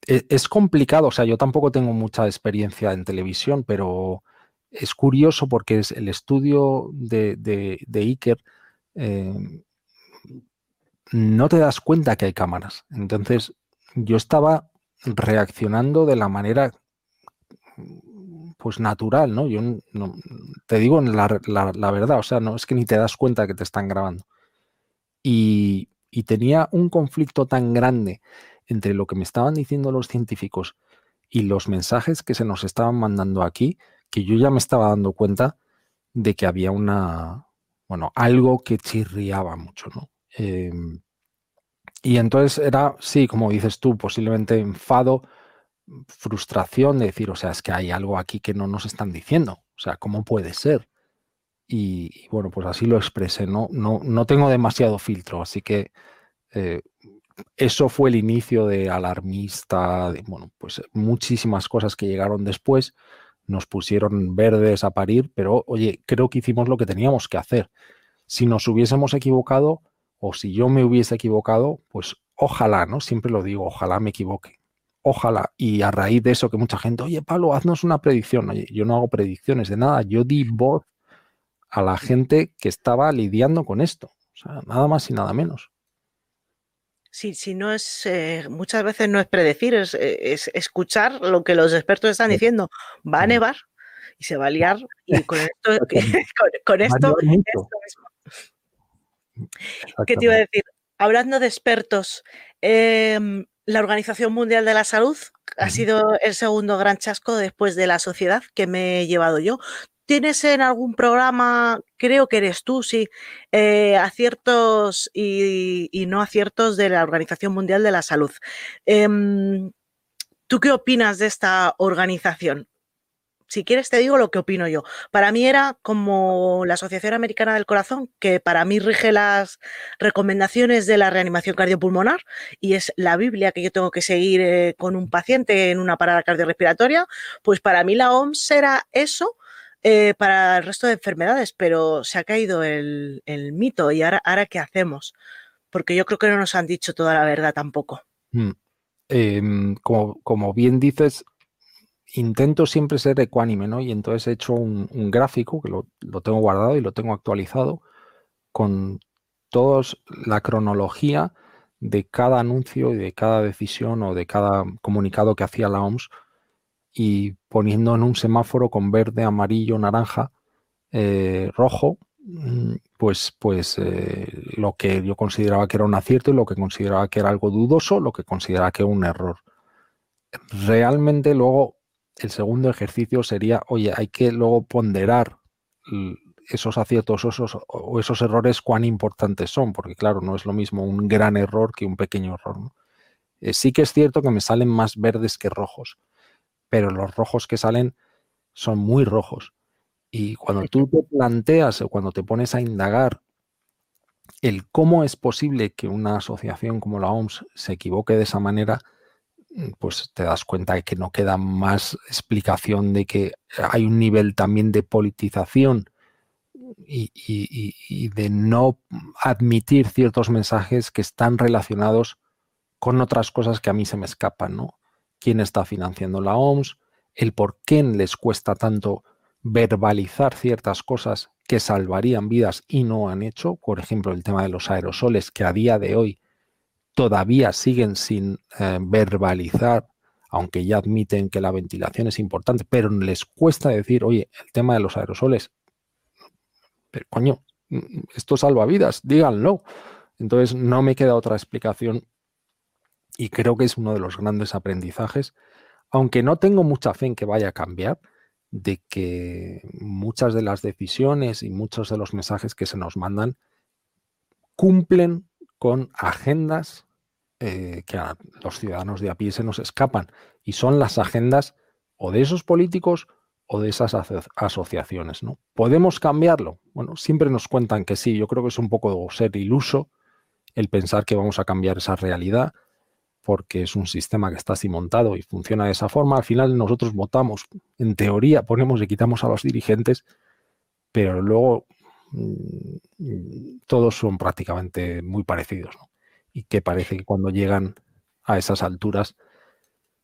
e, es complicado, o sea, yo tampoco tengo mucha experiencia en televisión, pero es curioso porque es el estudio de, de, Iker eh, no te das cuenta que hay cámaras. Entonces, yo estaba reaccionando de la manera pues natural, ¿no? Yo no, te digo la, la, la, verdad, o sea, no es que ni te das cuenta que te están grabando. Y, y tenía un conflicto tan grande entre lo que me estaban diciendo los científicos y los mensajes que se nos estaban mandando aquí, que yo ya me estaba dando cuenta de que había una, bueno, algo que chirriaba mucho, ¿no? Eh, y entonces era, sí, como dices tú, posiblemente enfado, frustración de decir, o sea, es que hay algo aquí que no nos están diciendo, o sea, ¿cómo puede ser? Y, bueno, pues así lo expresé. No, no, no tengo demasiado filtro, así que eh, eso fue el inicio de alarmista, bueno, pues muchísimas cosas que llegaron después. Nos pusieron verdes a parir, pero oye, creo que hicimos lo que teníamos que hacer. Si nos hubiésemos equivocado o si yo me hubiese equivocado, pues ojalá, ¿no? Siempre lo digo, ojalá me equivoque. Ojalá. Y a raíz de eso que mucha gente, oye, Pablo, haznos una predicción. Oye, yo no hago predicciones de nada. Yo di voz a la gente que estaba lidiando con esto. O sea, nada más y nada menos. Sí, si no es, eh, muchas veces no es predecir, es, es, escuchar lo que los expertos están diciendo. Va a nevar y se va a liar y con esto, con, con esto, esto ¿Qué te iba a decir? Hablando de expertos, eh, la Organización Mundial de la Salud ha sido el segundo gran chasco después de la sociedad que me he llevado yo tienes en algún programa, creo que eres tú, sí, eh, aciertos y, no aciertos de la Organización Mundial de la Salud. Eh, ¿Tú qué opinas de esta organización? Si quieres te digo lo que opino yo. Para mí era como la Asociación Americana del Corazón, que para mí rige las recomendaciones de la reanimación cardiopulmonar y es la Biblia que yo tengo que seguir eh, con un paciente en una parada cardiorrespiratoria, pues para mí la OMS era eso, eh, para el resto de enfermedades, pero se ha caído el, mito y ahora, ¿qué hacemos? Porque yo creo que no nos han dicho toda la verdad tampoco. Mm. Eh, como, bien dices, intento siempre ser ecuánime, ¿no? Y entonces he hecho un, un gráfico que lo, lo, tengo guardado y lo tengo actualizado con toda la cronología de cada anuncio y de cada decisión o de cada comunicado que hacía la OMS y poniendo en un semáforo con verde, amarillo, naranja, eh, rojo, mm, pues, pues eh, lo que yo consideraba que era un acierto y lo que consideraba que era algo dudoso, lo que consideraba que era un error. Realmente luego el segundo ejercicio sería, oye, hay que luego ponderar esos aciertos o esos, o esos errores cuán importantes son, porque claro, no es lo mismo un gran error que un pequeño error. Eh, sí que es cierto que me salen más verdes que rojos pero los rojos que salen son muy rojos. Y cuando tú te planteas o cuando te pones a indagar el cómo es posible que una asociación como la OMS se equivoque de esa manera, mm, pues te das cuenta de que no queda más explicación de que hay un nivel también de politización y, y, y de no admitir ciertos mensajes que están relacionados con otras cosas que a mí se me escapan, ¿no? Quién está financiando la OMS, el por qué les cuesta tanto verbalizar ciertas cosas que salvarían vidas y no han hecho, por ejemplo, el tema de los aerosoles, que a día de hoy todavía siguen sin eh, verbalizar, aunque ya admiten que la ventilación es importante, pero les cuesta decir, oye, el tema de los aerosoles, pero coño, esto salva vidas, díganlo. Entonces no me queda otra explicación y creo que es uno de los grandes aprendizajes, aunque no tengo mucha fe en que vaya a cambiar. de que muchas de las decisiones y muchos de los mensajes que se nos mandan cumplen con agendas eh, que a los ciudadanos de a pie se nos escapan y son las agendas o de esos políticos o de esas asociaciones. ¿no? ¿Podemos cambiarlo? Bueno, siempre nos cuentan que sí, yo creo que es un poco ser iluso el pensar que vamos a cambiar esa realidad porque es un sistema que está así montado y funciona de esa forma. Al final nosotros votamos, en teoría ponemos y quitamos a los dirigentes, pero luego mm, todos son prácticamente muy parecidos. Y que parece que cuando llegan a esas alturas,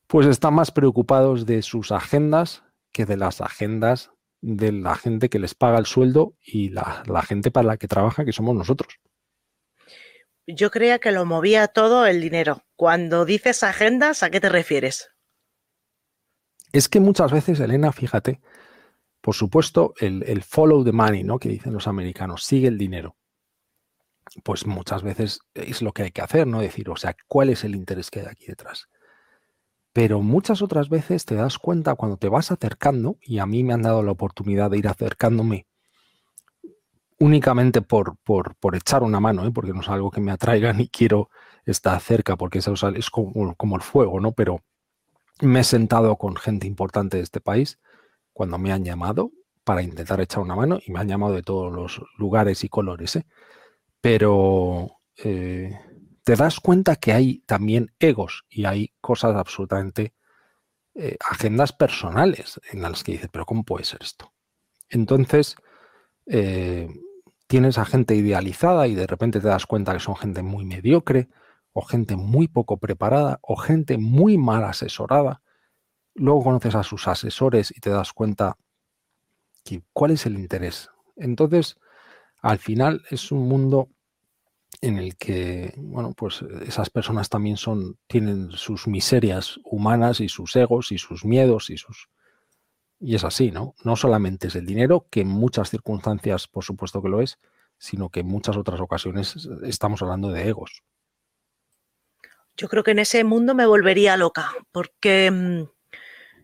pues están más preocupados de sus agendas que de las agendas de la gente que les paga el sueldo y la, la gente para la que trabaja, que somos nosotros yo creía que lo movía todo el dinero. Cuando dices agendas, ¿a qué te refieres? Es que muchas veces, Elena, fíjate, por supuesto, el, follow the money, ¿no? Que dicen los americanos, sigue el dinero. Pues muchas veces es lo que hay que hacer, ¿no? Decir, o sea, ¿cuál es el interés que hay aquí detrás? Pero muchas otras veces te das cuenta cuando te vas acercando, y a mí me han dado la oportunidad de ir acercándome únicamente por, por, echar una mano, ¿eh? porque no es algo que me atraiga ni quiero estar cerca, porque eso es como, como, el fuego, ¿no? Pero me he sentado con gente importante de este país cuando me han llamado para intentar echar una mano y me han llamado de todos los lugares y colores, ¿eh? Pero eh, te das cuenta que hay también egos y hay cosas absolutamente agendas personales en las que dices, pero ¿cómo puede ser esto? Entonces, tienes a gente idealizada y de repente te das cuenta que son gente muy mediocre o gente muy poco preparada o gente muy mal asesorada. Luego conoces a sus asesores y te das cuenta que, cuál es el interés. Entonces, al final es un mundo en el que, bueno, pues esas personas también son, tienen sus miserias humanas y sus egos y sus miedos y sus, y es así, ¿no? No solamente es el dinero, que en muchas circunstancias, por supuesto que lo es, sino que en muchas otras ocasiones estamos hablando de egos. Yo creo que en ese mundo me volvería loca, porque mm,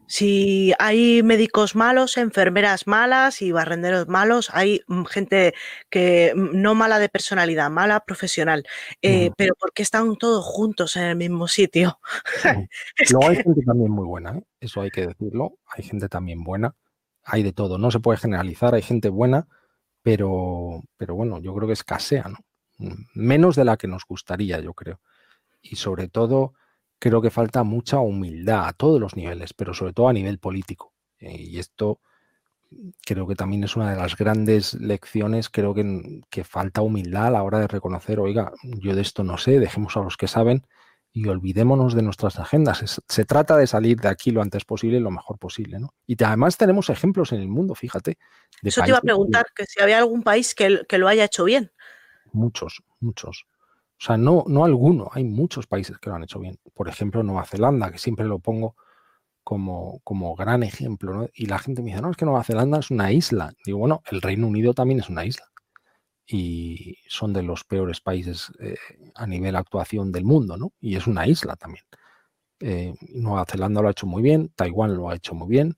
si hay médicos malos, enfermeras malas y barrenderos malos, hay mm, gente que mm, no mala de personalidad, mala profesional, eh, pero ¿por qué están todos juntos en el mismo sitio? Luego hay gente también muy buena, ¿eh? eso hay que decirlo, hay gente también buena, hay de todo, no se puede generalizar, hay gente buena, pero, pero bueno, yo creo que escasea, ¿no? Menos de la que nos gustaría, yo creo. Y sobre todo creo que falta mucha humildad a todos los niveles, pero sobre todo a nivel político. Eh, y esto creo que también es una de las grandes lecciones, creo que, que, falta humildad a la hora de reconocer, oiga, yo de esto no sé, dejemos a los que saben y olvidémonos de nuestras agendas. se trata de salir de aquí lo antes posible y lo mejor posible. ¿no? Y además tenemos ejemplos en el mundo, fíjate. Eso te iba a preguntar, que si había algún país que, que lo haya hecho bien. Muchos, muchos. O sea, no, no alguno, hay muchos países que lo han hecho bien. Por ejemplo, Nueva Zelanda, que siempre lo pongo como, como gran ejemplo. Y la gente me dice, no, es que Nueva Zelanda es una isla. Digo, bueno, el Reino Unido también es una isla. Y son de los peores países eh, a nivel actuación del mundo, ¿no? Y es una isla también. Eh, Nueva Zelanda lo ha hecho muy bien, Taiwán lo ha hecho muy bien,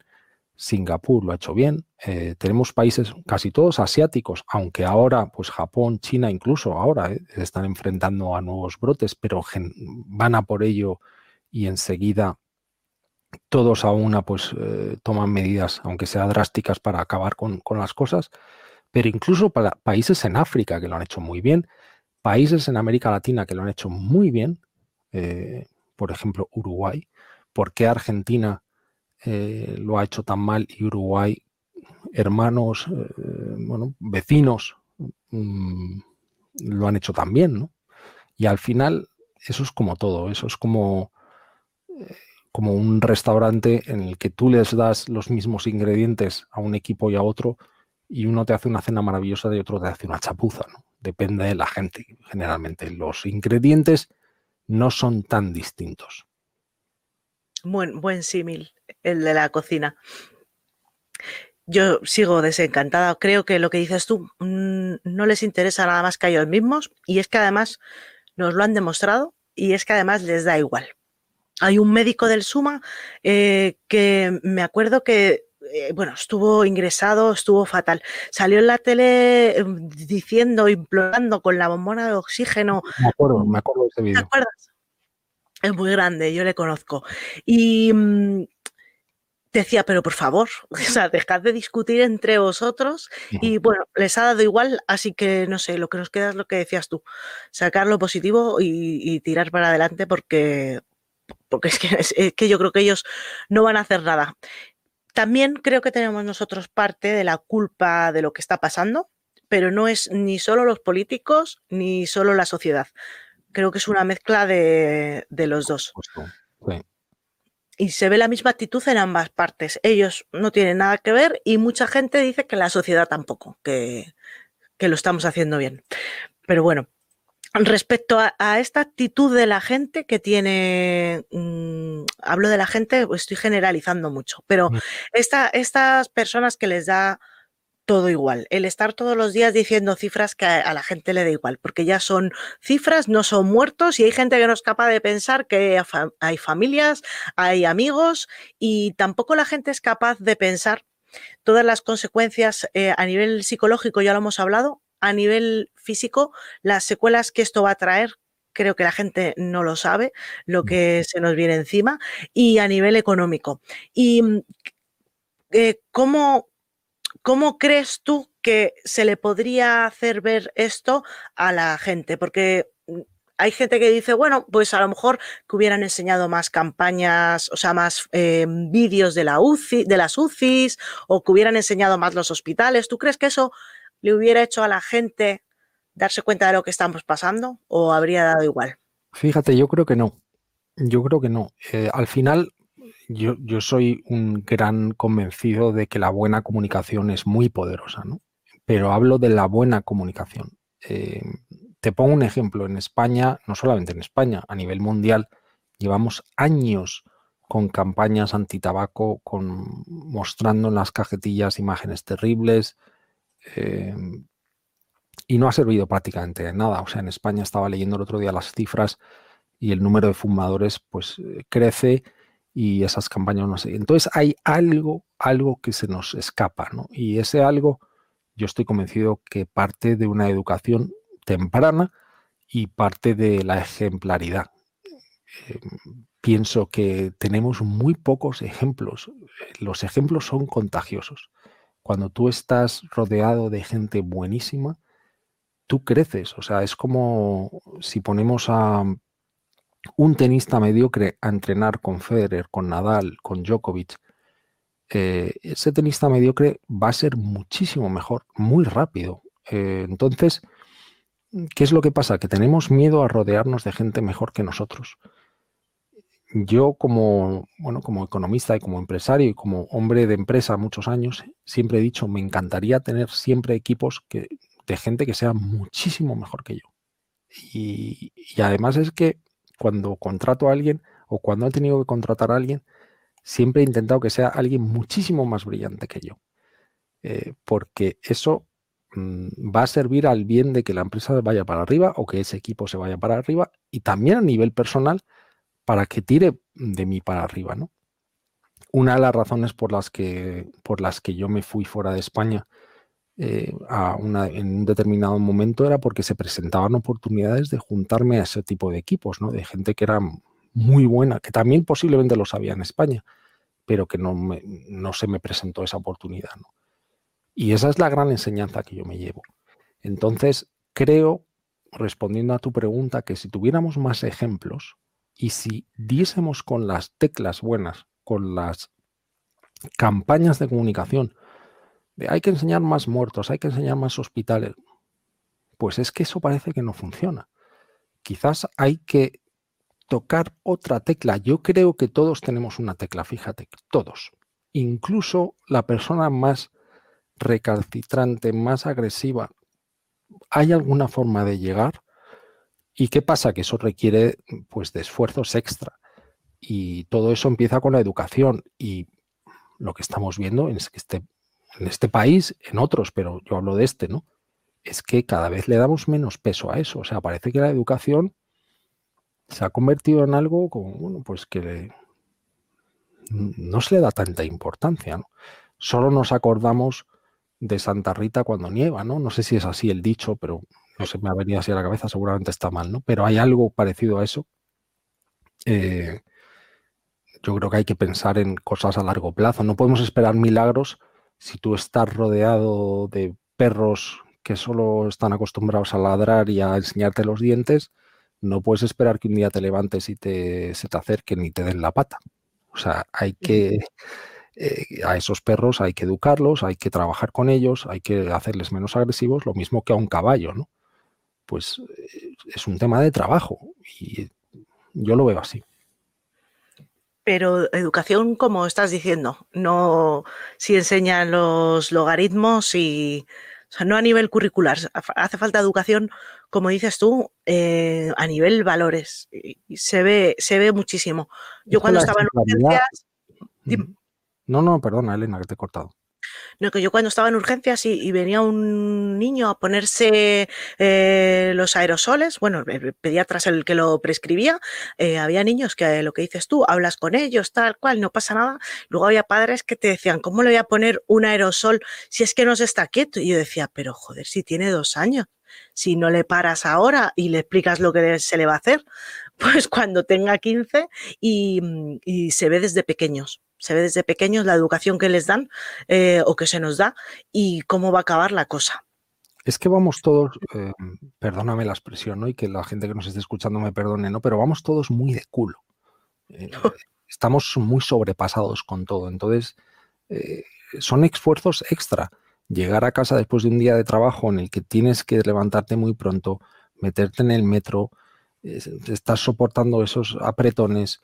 Singapur lo ha hecho bien. Eh, tenemos países casi todos asiáticos, aunque ahora, pues Japón, China, incluso ahora eh, están enfrentando a nuevos brotes, pero van a por ello y enseguida todos a una, pues eh, toman medidas, aunque sean drásticas, para acabar con, las cosas. Pero incluso para países en África que lo han hecho muy bien, países en América Latina que lo han hecho muy bien, por ejemplo Uruguay, ¿por qué Argentina? Eh, lo ha hecho tan mal y Uruguay, hermanos, eh, bueno, vecinos, mm, lo han hecho tan bien, ¿no? Y al final, eso es como todo, eso es como, eh, como un restaurante en el que tú les das los mismos ingredientes a un equipo y a otro, y uno te hace una cena maravillosa y otro te hace una chapuza, ¿no? Depende de la gente, generalmente. Los ingredientes no son tan distintos. Buen, buen símil el de la cocina. Yo sigo desencantada. Creo que lo que dices tú mm, no les interesa nada más que a ellos mismos y es que además nos lo han demostrado y es que además les da igual. Hay un médico del Suma eh, que me acuerdo que eh, bueno, estuvo ingresado, estuvo fatal. Salió en la tele em, diciendo, implorando con la bombona de oxígeno. Me acuerdo, me acuerdo de ese vídeo. ¿Te acuerdas? Es muy grande, yo le conozco. Y mm, decía, pero por favor, o sea, dejad de discutir entre vosotros y bueno, les ha dado igual, así que no sé, lo que nos queda es lo que decías tú, sacar lo positivo y, tirar para adelante porque, porque es que, es que yo creo que ellos no van a hacer nada. También creo que tenemos nosotros parte de la culpa de lo que está pasando, pero no es ni solo los políticos ni solo la sociedad. Creo que es una mezcla de, los dos. Y se ve la misma actitud en ambas partes. Ellos no tienen nada que ver y mucha gente dice que la sociedad tampoco, que, lo estamos haciendo bien. Pero bueno, respecto a, esta actitud de la gente que tiene, mm, hablo de la gente, pues estoy generalizando mucho, pero mm. estas personas que les da todo igual. El estar todos los días diciendo cifras que a, la gente le da igual, porque ya son cifras, no son muertos y hay gente que no es capaz de pensar que hay familias, hay amigos y tampoco la gente es capaz de pensar todas las consecuencias eh, a nivel psicológico, ya lo hemos hablado, a nivel físico, las secuelas que esto va a traer. Creo que la gente no lo sabe, lo mm. que se nos viene encima, y a nivel económico. ¿Y mm, eh, cómo, ¿Cómo crees tú que se le podría hacer ver esto a la gente? Porque mm, hay gente que dice, bueno, pues a lo mejor que hubieran enseñado más campañas, o sea, más eh, vídeos de, la UCI, de las UCIs, o que hubieran enseñado más los hospitales. ¿Tú crees que eso le hubiera hecho a la gente darse cuenta de lo que estamos pasando o habría dado igual? Fíjate, yo creo que no. Yo creo que no. Eh, al final, yo, soy un gran convencido de que la buena comunicación es muy poderosa, ¿no? Pero hablo de la buena comunicación. Eh, te pongo un ejemplo. En España, no solamente en España, a nivel mundial, llevamos años con campañas antitabaco, con, mostrando en las cajetillas imágenes terribles. Eh, y no ha servido prácticamente de nada. O sea, en España estaba leyendo el otro día las cifras y el número de fumadores pues eh, crece y esas campañas no sé. Entonces hay algo, algo que se nos escapa, ¿no? Y ese algo, yo estoy convencido que parte de una educación temprana y parte de la ejemplaridad. Eh, pienso que tenemos muy pocos ejemplos. Los ejemplos son contagiosos. Cuando tú estás rodeado de gente buenísima, tú creces. O sea, es como si ponemos a un tenista mediocre a entrenar con Federer, con Nadal, con Djokovic, eh, ese tenista mediocre va a ser muchísimo mejor, muy rápido. Eh, entonces, ¿qué es lo que pasa? Que tenemos miedo a rodearnos de gente mejor que nosotros. Yo como, bueno, como economista y como empresario y como hombre de empresa muchos años, siempre he dicho, me encantaría tener siempre equipos que, de gente que sea muchísimo mejor que yo. y además es que cuando contrato a alguien o cuando he tenido que contratar a alguien, siempre he intentado que sea alguien muchísimo más brillante que yo. Eh, porque eso mm, va a servir al bien de que la empresa vaya para arriba o que ese equipo se vaya para arriba y también a nivel personal para que tire de mí para arriba, ¿no? Una de las razones por las que, por las que yo me fui fuera de España eh, en un determinado momento era porque se presentaban oportunidades de juntarme a ese tipo de equipos, ¿no? de gente que era muy buena, que también posiblemente lo sabía en España, pero que no se me presentó esa oportunidad. Y esa es la gran enseñanza que yo me llevo. Entonces, creo, respondiendo a tu pregunta, que si tuviéramos más ejemplos y si diésemos con las teclas buenas, con las campañas de comunicación, hay que enseñar más muertos, hay que enseñar más hospitales. Pues es que eso parece que no funciona. Quizás hay que tocar otra tecla. Yo creo que todos tenemos una tecla, fíjate, todos. Incluso la persona más recalcitrante, más agresiva, ¿hay alguna forma de llegar? ¿Y qué pasa? Que eso requiere pues de esfuerzos extra. Y todo eso empieza con la educación. Y lo que estamos viendo es que este en este país, en otros, pero yo hablo de este, ¿no? Es que cada vez le damos menos peso a eso. O sea, parece que la educación se ha convertido en algo como, bueno, pues que no se le da tanta importancia, solo nos acordamos de Santa Rita cuando nieva, ¿no? No sé si es así el dicho, pero no se me ha venido así a la cabeza, seguramente está mal, ¿no? Pero hay algo parecido a eso. Eh, yo creo que hay que pensar en cosas a largo plazo. No podemos esperar milagros si tú estás rodeado de perros que solo están acostumbrados a ladrar y a enseñarte los dientes. No puedes esperar que un día te levantes y te, se te acerquen y te den la pata. O sea, hay que... Eh, a esos perros hay que educarlos, hay que trabajar con ellos, hay que hacerles menos agresivos, lo mismo que a un caballo, ¿no? Pues eh, es un tema de trabajo y yo lo veo así. Pero educación, como estás diciendo, no si enseñan los logaritmos y o sea, no a nivel curricular, hace falta educación, como dices tú, eh, a nivel valores. Y se ve, se ve muchísimo. Yo cuando estaba en urgencias. No, no, perdona, Elena, que te he cortado. No, que yo cuando estaba en urgencias y, venía un niño a ponerse eh, los aerosoles, bueno, el pediatra es el que lo prescribía, eh, había niños que lo que dices tú, hablas con ellos, tal cual, no pasa nada. Luego había padres que te decían, ¿cómo le voy a poner un aerosol si es que no se está quieto? Y yo decía, pero joder, si tiene dos años, si no le paras ahora y le explicas lo que se le va a hacer, pues cuando tenga 15 y se ve desde pequeños se ve desde pequeños la educación que les dan eh, o que se nos da y cómo va a acabar la cosa. Es que vamos todos, eh, perdóname la expresión, ¿no? Y que la gente que nos esté escuchando me perdone, ¿no? Pero vamos todos muy de culo. Eh, estamos muy sobrepasados con todo. Entonces, son esfuerzos extra. Llegar a casa después de un día de trabajo en el que tienes que levantarte muy pronto, meterte en el metro, estás soportando esos apretones,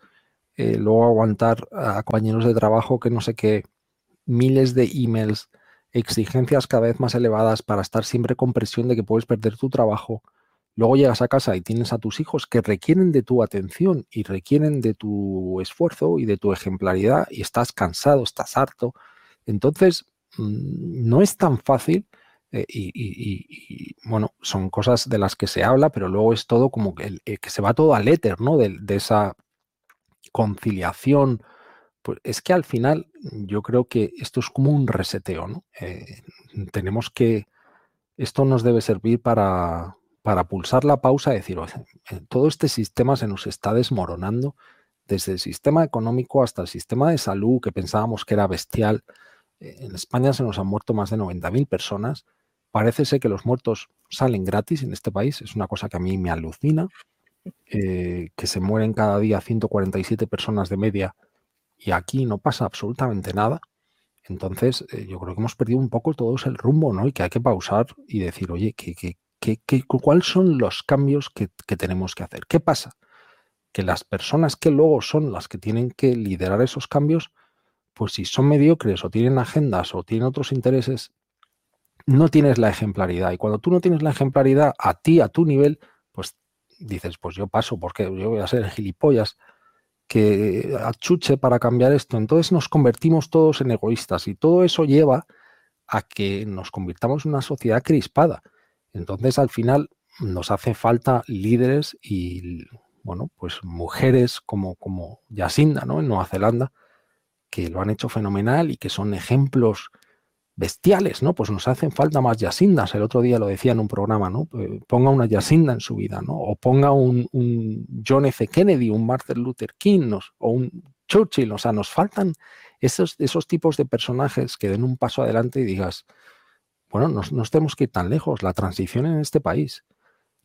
eh, luego aguantar a compañeros de trabajo que no sé qué, miles de emails, exigencias cada vez más elevadas para estar siempre con presión de que puedes perder tu trabajo. Luego llegas a casa y tienes a tus hijos que requieren de tu atención y requieren de tu esfuerzo y de tu ejemplaridad y estás cansado, estás harto. Entonces, mm, no es tan fácil eh, y, bueno, son cosas de las que se habla, pero luego es todo como que, que se va todo al éter, ¿no? De, esa conciliación, pues es que al final yo creo que esto es como un reseteo, ¿no? Eh, tenemos que, esto nos debe servir para, para pulsar la pausa y decir, eh, todo este sistema se nos está desmoronando, desde el sistema económico hasta el sistema de salud, que pensábamos que era bestial. Eh, en España se nos han muerto más de 90.000 personas. Parece ser que los muertos salen gratis en este país, es una cosa que a mí me alucina. Eh, que se mueren cada día 147 personas de media y aquí no pasa absolutamente nada, entonces eh, yo creo que hemos perdido un poco todos el rumbo, ¿no? Y que hay que pausar y decir, oye, ¿qué, cuáles son los cambios que, que tenemos que hacer? ¿Qué pasa? Que las personas que luego son las que tienen que liderar esos cambios, pues si son mediocres o tienen agendas o tienen otros intereses, no tienes la ejemplaridad. Y cuando tú no tienes la ejemplaridad a ti, a tu nivel, pues dices, pues yo paso, porque yo voy a ser gilipollas que achuche para cambiar esto. Entonces nos convertimos todos en egoístas y todo eso lleva a que nos convirtamos en una sociedad crispada. Entonces al final nos hace falta líderes y, bueno, pues mujeres como, como Yacinda, ¿no? En Nueva Zelanda, que lo han hecho fenomenal y que son ejemplos bestiales, ¿no? Pues nos hacen falta más yacindas. El otro día lo decía en un programa, ¿no? Eh, ponga una yacinda en su vida, ¿no? O ponga un, John F. Kennedy, un Martin Luther King, o un Churchill. O sea, nos faltan esos, esos tipos de personajes que den un paso adelante y digas, bueno, no nos tenemos que ir tan lejos. La transición en este país,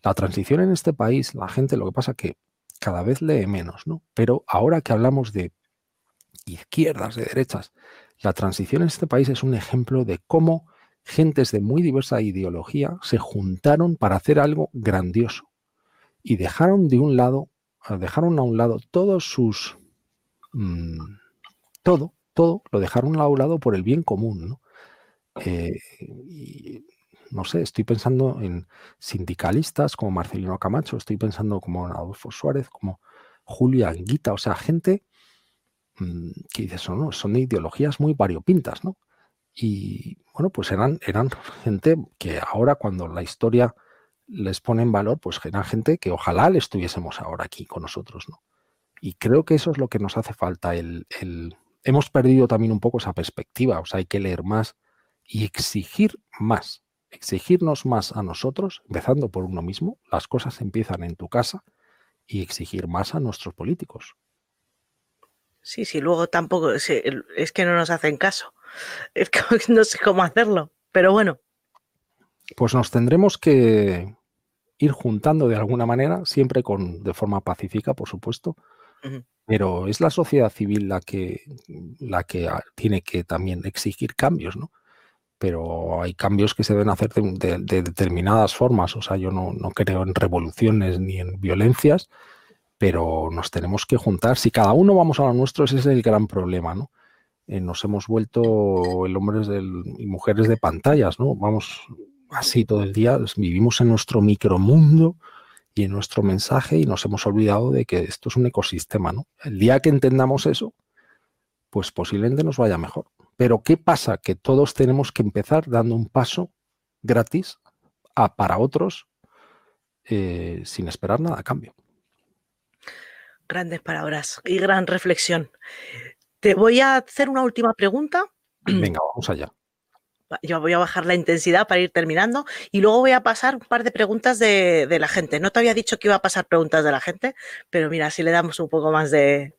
la transición en este país, la gente, lo que pasa que cada vez lee menos, ¿no? Pero ahora que hablamos de izquierdas, de derechas, la transición en este país es un ejemplo de cómo gentes de muy diversa ideología se juntaron para hacer algo grandioso y dejaron de un lado, dejaron a un lado todos sus, mm, todo, todo, lo dejaron a un lado por el bien común, ¿no? Eh, no sé, estoy pensando en sindicalistas como Marcelino Camacho, estoy pensando como Adolfo Suárez, como Julio Anguita, o sea, gente que dices, son, son ideologías muy variopintas, ¿no? Y bueno, pues eran, eran gente que ahora cuando la historia les pone en valor, pues eran gente que ojalá le estuviésemos ahora aquí con nosotros, ¿no? Y creo que eso es lo que nos hace falta, el, hemos perdido también un poco esa perspectiva, o sea, hay que leer más y exigir más, exigirnos más a nosotros, empezando por uno mismo, las cosas empiezan en tu casa y exigir más a nuestros políticos. Sí, sí, luego tampoco, es que no nos hacen caso. Es que no sé cómo hacerlo, pero bueno. Pues nos tendremos que ir juntando de alguna manera, siempre con, de forma pacífica, por supuesto, pero es la sociedad civil la que, la que tiene que también exigir cambios, ¿no? Pero hay cambios que se deben hacer de, determinadas formas. O sea, yo no, no, creo en revoluciones ni en violencias, pero nos tenemos que juntar. Si cada uno vamos a lo nuestro, ese es el gran problema, ¿no? Eh, nos hemos vuelto el hombres y mujeres de pantallas, ¿no? Vamos así todo el día, vivimos en nuestro micromundo y en nuestro mensaje y nos hemos olvidado de que esto es un ecosistema, ¿no? El día que entendamos eso, pues posiblemente nos vaya mejor. Pero ¿qué pasa? Que todos tenemos que empezar dando un paso gratis a, para otros eh, sin esperar nada a cambio. Grandes palabras y gran reflexión. Te voy a hacer una última pregunta. Venga, vamos allá. Yo voy a bajar la intensidad para ir terminando y luego voy a pasar un par de preguntas de, la gente. No te había dicho que iba a pasar preguntas de la gente, pero mira, si le damos un poco más de,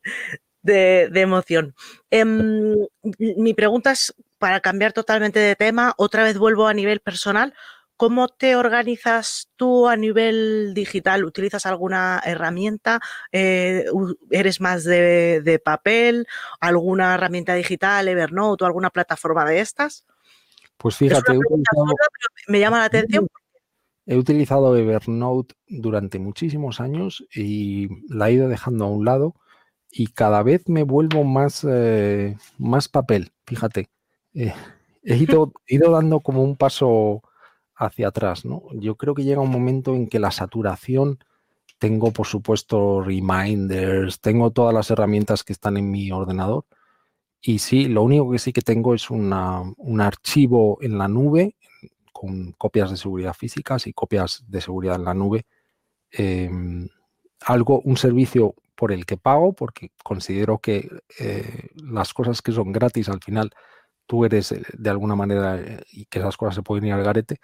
emoción. Em, mi pregunta es, para cambiar totalmente de tema, otra vez vuelvo a nivel personal. ¿Cómo te organizas tú a nivel digital? ¿Utilizas alguna herramienta? Eh, ¿Eres más de, papel? ¿Alguna herramienta digital, Evernote o alguna plataforma de estas? Pues fíjate, me llama la atención. He utilizado Evernote durante muchísimos años y la he ido dejando a un lado y cada vez me vuelvo más, eh, más papel, fíjate. Eh, he ido, ido dando como un paso hacia atrás, ¿no? Yo creo que llega un momento en que la saturación, tengo por supuesto reminders, tengo todas las herramientas que están en mi ordenador y sí, lo único que sí que tengo es un archivo en la nube con copias de seguridad físicas y copias de seguridad en la nube. Em, algo, un servicio por el que pago, porque considero que eh, las cosas que son gratis al final tú eres eh, de alguna manera eh, y que esas cosas se pueden ir al garete,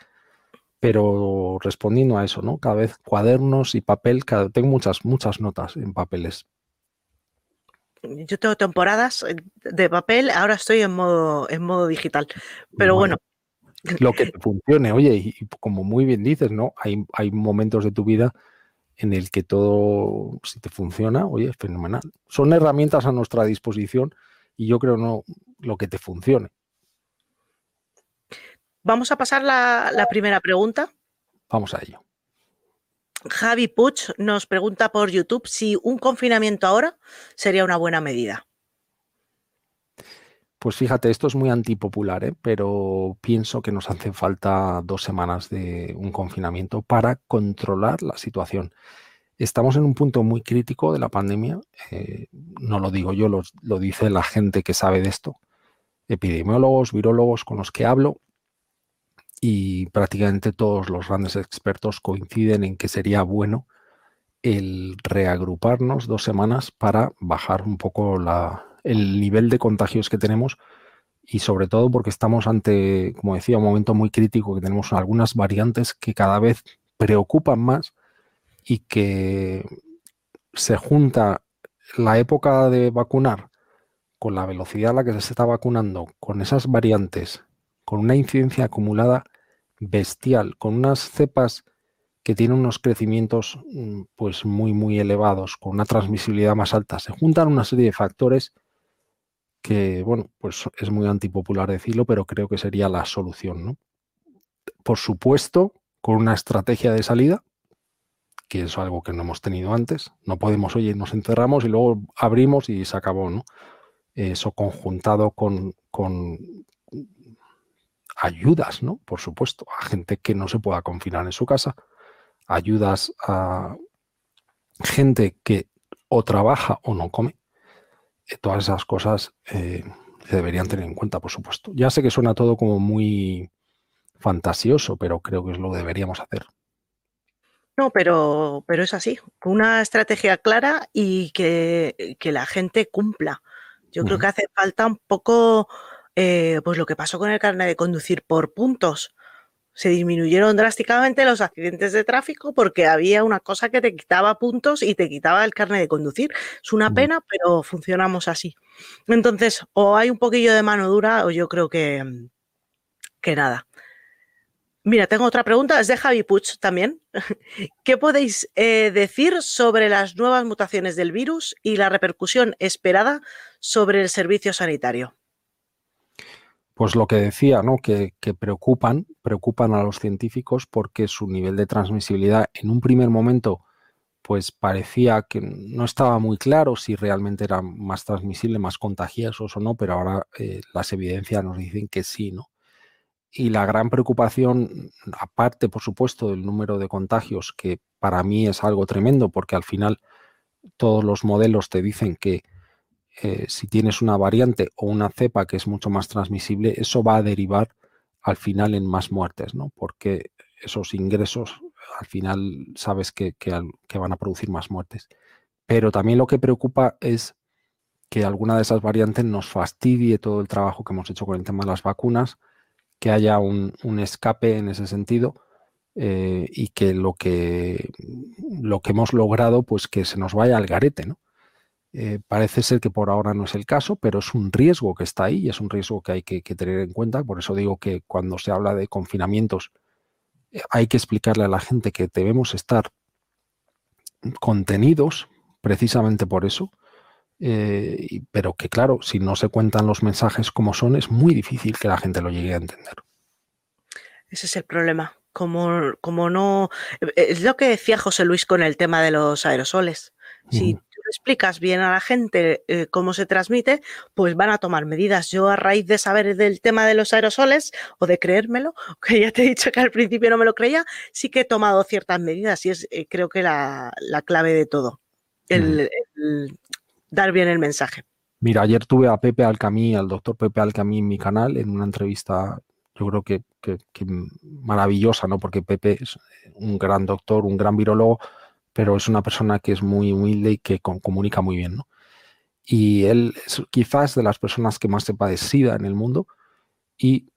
pero respondiendo a eso, ¿no? Cada vez cuadernos y papel, cada, tengo muchas, muchas notas en papeles. Yo tengo temporadas eh, de papel, ahora estoy en modo, en modo digital. Pero bueno. Lo que funcione, oye, y como muy bien dices, ¿no? Hay, hay momentos de tu vida en el que todo, si te funciona, oye, es fenomenal. Son herramientas a nuestra disposición y yo creo no lo que te funcione. Vamos a pasar la, la primera pregunta. Vamos a ello. Javi Puch nos pregunta por YouTube si un confinamiento ahora sería una buena medida. Pues fíjate, esto es muy antipopular, ¿eh? pero pienso que nos hacen falta dos semanas de un confinamiento para controlar la situación. Estamos en un punto muy crítico de la pandemia, eh, no lo digo yo, lo dice la gente que sabe de esto, epidemiólogos, virólogos con los que hablo, y prácticamente todos los grandes expertos coinciden en que sería bueno el reagruparnos dos semanas para bajar un poco el nivel de contagios que tenemos y sobre todo porque estamos ante, como decía, un momento muy crítico que tenemos algunas variantes que cada vez preocupan más y que se junta la época de vacunar con la velocidad a la que se está vacunando, con esas variantes con una incidencia acumulada bestial, con unas cepas que tienen unos crecimientos mm, pues muy muy elevados, con una transmisibilidad más alta. Se juntan una serie de factores que, bueno, pues es muy antipopular decirlo, pero creo que sería la solución, ¿no? Por supuesto, con una estrategia de salida, que es algo que no hemos tenido antes. No podemos, oye, nos encerramos y luego abrimos y se acabó, ¿no? Eso conjuntado con, con ayudas, ¿no? Por supuesto, a gente que no se pueda confinar en su casa, ayudas a gente que o trabaja o no come. Eh, todas esas cosas eh, se deberían tener en cuenta, por supuesto. Ya sé que suena todo como muy fantasioso, pero creo que es lo que deberíamos hacer. No, pero, pero es así, una estrategia clara y que, que la gente cumpla Yo creo que hace falta un poco, eh, pues lo que pasó con el carnet de conducir por puntos. Se disminuyeron drásticamente los accidentes de tráfico porque había una cosa que te quitaba puntos y te quitaba el carnet de conducir. Es una pena, pero funcionamos así. Entonces, o hay un poquillo de mano dura o yo creo que, que nada. Mira, tengo otra pregunta, es de Javi Puch también. ¿Qué podéis eh, decir sobre las nuevas mutaciones del virus y la repercusión esperada sobre el servicio sanitario? Pues lo que decía, ¿no? Que, preocupan, preocupan a los científicos porque su nivel de transmisibilidad en un primer momento pues parecía que no estaba muy claro si realmente era más transmisible, más contagiosos o no, pero ahora eh, las evidencias nos dicen que sí, ¿no? Y la gran preocupación, aparte, por supuesto, del número de contagios, que para mí es algo tremendo, porque al final todos los modelos te dicen que eh, si tienes una variante o una cepa que es mucho más transmisible, eso va a derivar al final en más muertes, ¿no? Porque esos ingresos al final sabes que, van a producir más muertes. Pero también lo que preocupa es que alguna de esas variantes nos fastidie todo el trabajo que hemos hecho con el tema de las vacunas que haya un, escape en ese sentido eh, y que lo, que lo que hemos logrado, pues que se nos vaya al garete, ¿no? Eh, parece ser que por ahora no es el caso, pero es un riesgo que está ahí y es un riesgo que hay que, tener en cuenta. Por eso digo que cuando se habla de confinamientos eh, hay que explicarle a la gente que debemos estar contenidos precisamente por eso, eh, pero que claro, si no se cuentan los mensajes como son, es muy difícil que la gente lo llegue a entender. Ese es el problema. Como, como no. Es lo que decía José Luis con el tema de los aerosoles. Si explicas bien a la gente eh, cómo se transmite, pues van a tomar medidas. Yo, a raíz de saber del tema de los aerosoles o de creérmelo, que ya te he dicho que al principio no me lo creía, sí que he tomado ciertas medidas y es, creo que la, clave de todo. el, dar bien el mensaje. Mira, ayer tuve a Pepe Alcamí, al doctor Pepe Alcamí en mi canal, en una entrevista, yo creo que, maravillosa, ¿no? Porque Pepe es un gran doctor, un gran virólogo, pero es una persona que es muy humilde y que comunica muy bien, ¿no? Y él es quizás de las personas que más sepa de SIDA en el mundo y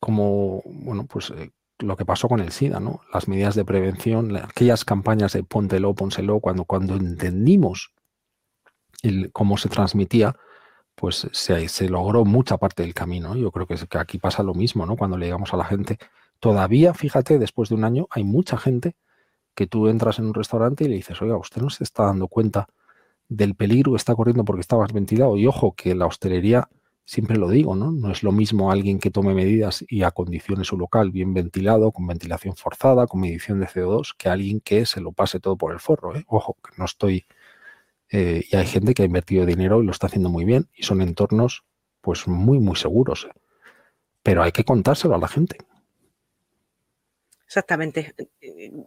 como, bueno, pues eh, lo que pasó con el SIDA, ¿no? Las medidas de prevención, aquellas campañas de póntelo, pónselo, cuando, cuando entendimos cómo se transmitía, pues se, logró mucha parte del camino. Yo creo que, que, aquí pasa lo mismo, ¿no? Cuando le digamos a la gente, todavía, fíjate, después de un año, hay mucha gente que tú entras en un restaurante y le dices, oiga, usted no se está dando cuenta del peligro que está corriendo porque está ventilado. Y ojo, que la hostelería, siempre lo digo, ¿no? No es lo mismo alguien que tome medidas y acondicione su local bien ventilado, con ventilación forzada, con medición de CO2, que alguien que se lo pase todo por el forro. ¿eh? Ojo, que no estoy eh, y hay gente que ha invertido dinero y lo está haciendo muy bien y son entornos pues muy, muy seguros. Pero hay que contárselo a la gente. Exactamente.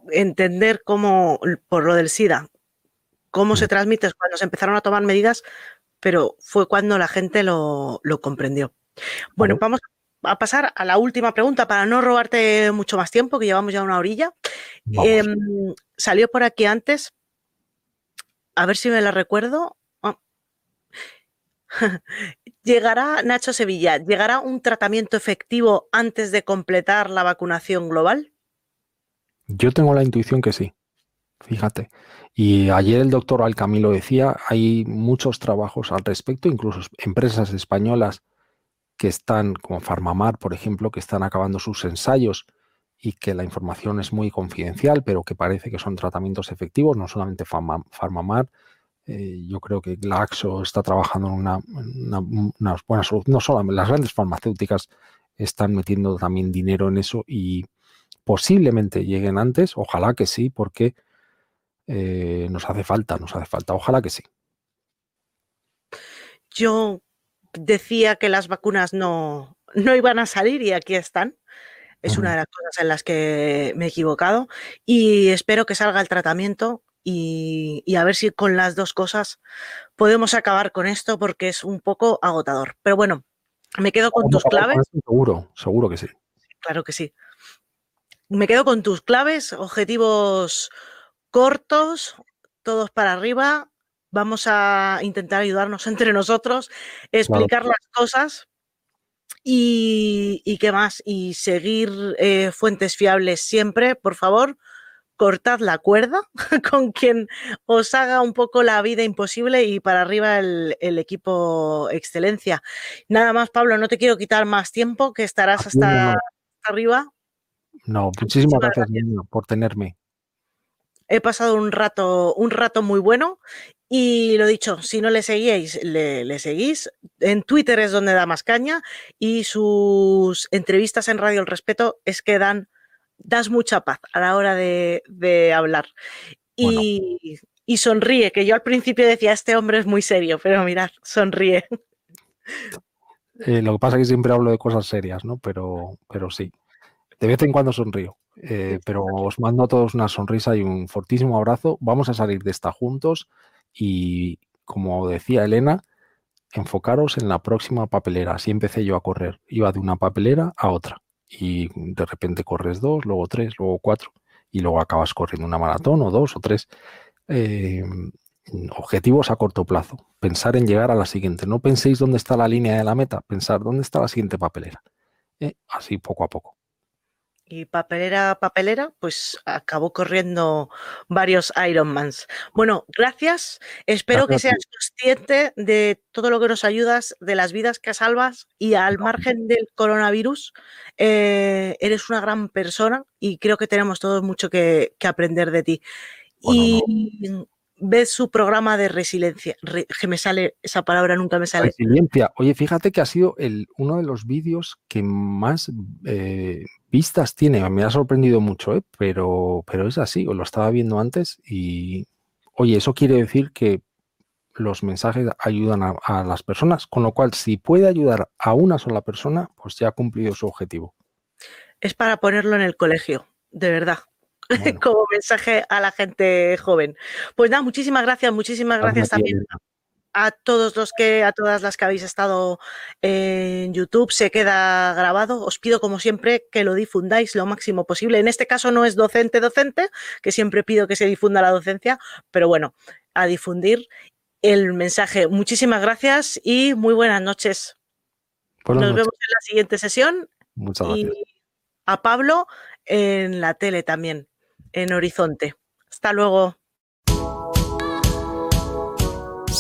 Entender cómo, por lo del SIDA, cómo se mm. transmite cuando se empezaron a tomar medidas, pero fue cuando la gente lo, comprendió. Bueno, vamos a pasar a la última pregunta para no robarte mucho más tiempo, que llevamos ya una orilla. Em, salió por aquí antes a ver si me la recuerdo. Ah. ¿Llegará, Nacho Sevilla, llegará un tratamiento efectivo antes de completar la vacunación global? Yo tengo la intuición que sí, fíjate. Y ayer el doctor Alcamilo decía, hay muchos trabajos al respecto, incluso empresas españolas que están, como Farmamar, por ejemplo, que están acabando sus ensayos y que la información es muy confidencial, pero que parece que son tratamientos efectivos, no solamente Farmamar. Eh, yo creo que Glaxo está trabajando en una, una, buena solución. No solamente las grandes farmacéuticas están metiendo también dinero en eso y posiblemente lleguen antes. Ojalá que sí, porque eh, nos hace falta, nos hace falta. Ojalá que sí. Yo decía que las vacunas no, no iban a salir y aquí están. Es una de las cosas en las que me he equivocado y espero que salga el tratamiento y, a ver si con las dos cosas podemos acabar con esto porque es un poco agotador. Pero bueno, me quedo con tus claves. Seguro, seguro que sí. Claro que sí. Me quedo con tus claves, objetivos cortos, todos para arriba, vamos a intentar ayudarnos entre nosotros, explicar las cosas y, qué más, y seguir eh, fuentes fiables siempre, por favor. Cortad la cuerda con quien os haga un poco la vida imposible y para arriba el, equipo excelencia. Nada más, Pablo, no te quiero quitar más tiempo, que estarás hasta, arriba. No, muchísimas, gracias, por tenerme. He pasado un rato, un rato muy bueno y lo dicho, si no le seguíais, le, seguís. En Twitter es donde da más caña y sus entrevistas en Radio El Respeto es que dan, das mucha paz a la hora de, hablar. Y, sonríe, que yo al principio decía, este hombre es muy serio, pero mirad, sonríe. Eh, lo que pasa es que siempre hablo de cosas serias, ¿no? Pero, pero sí, de vez en cuando sonrío. Eh, pero os mando a todos una sonrisa y un fortísimo abrazo. Vamos a salir de esta juntos. Y como decía Elena, enfocaros en la próxima papelera. Así empecé yo a correr. Iba de una papelera a otra. Y de repente corres dos, luego tres, luego cuatro. Y luego acabas corriendo una maratón o dos o tres. Em, objetivos a corto plazo. Pensar en llegar a la siguiente. No penséis dónde está la línea de la meta. Pensar dónde está la siguiente papelera. Eh, así poco a poco. Y papelera, papelera, pues acabó corriendo varios Ironmans. Bueno, gracias. Espero que seas consciente de todo lo que nos ayudas, de las vidas que salvas y al margen del coronavirus, eh, eres una gran persona y creo que tenemos todos mucho que, aprender de ti. y ves su programa de resiliencia, que me sale esa palabra, nunca me sale. Resiliencia. Oye, fíjate que ha sido el, uno de los vídeos que más eh, vistas tiene. Me ha sorprendido mucho, ¿eh? pero, pero es así, lo estaba viendo antes y, oye, eso quiere decir que los mensajes ayudan a, las personas, con lo cual si puede ayudar a una sola persona, pues ya ha cumplido su objetivo. Es para ponerlo en el colegio, de verdad. como mensaje a la gente joven. Pues nada, muchísimas gracias, muchísimas gracias también a todos los que, a todas las que habéis estado en YouTube, se queda grabado. Os pido, como siempre, que lo difundáis lo máximo posible. En este caso no es docente docente, que siempre pido que se difunda la docencia, pero bueno, a difundir el mensaje. Muchísimas gracias y muy buenas noches. Nos vemos en la siguiente sesión. Muchas gracias. Y a Pablo en la tele también, en Horizonte. Hasta luego.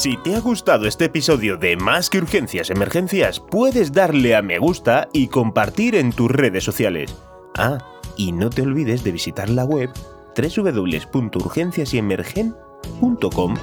Si te ha gustado este episodio de Más que Urgencias Emergencias, puedes darle a me gusta y compartir en tus redes sociales. Ah, y no te olvides de visitar la web www.urgenciasyemergen.com.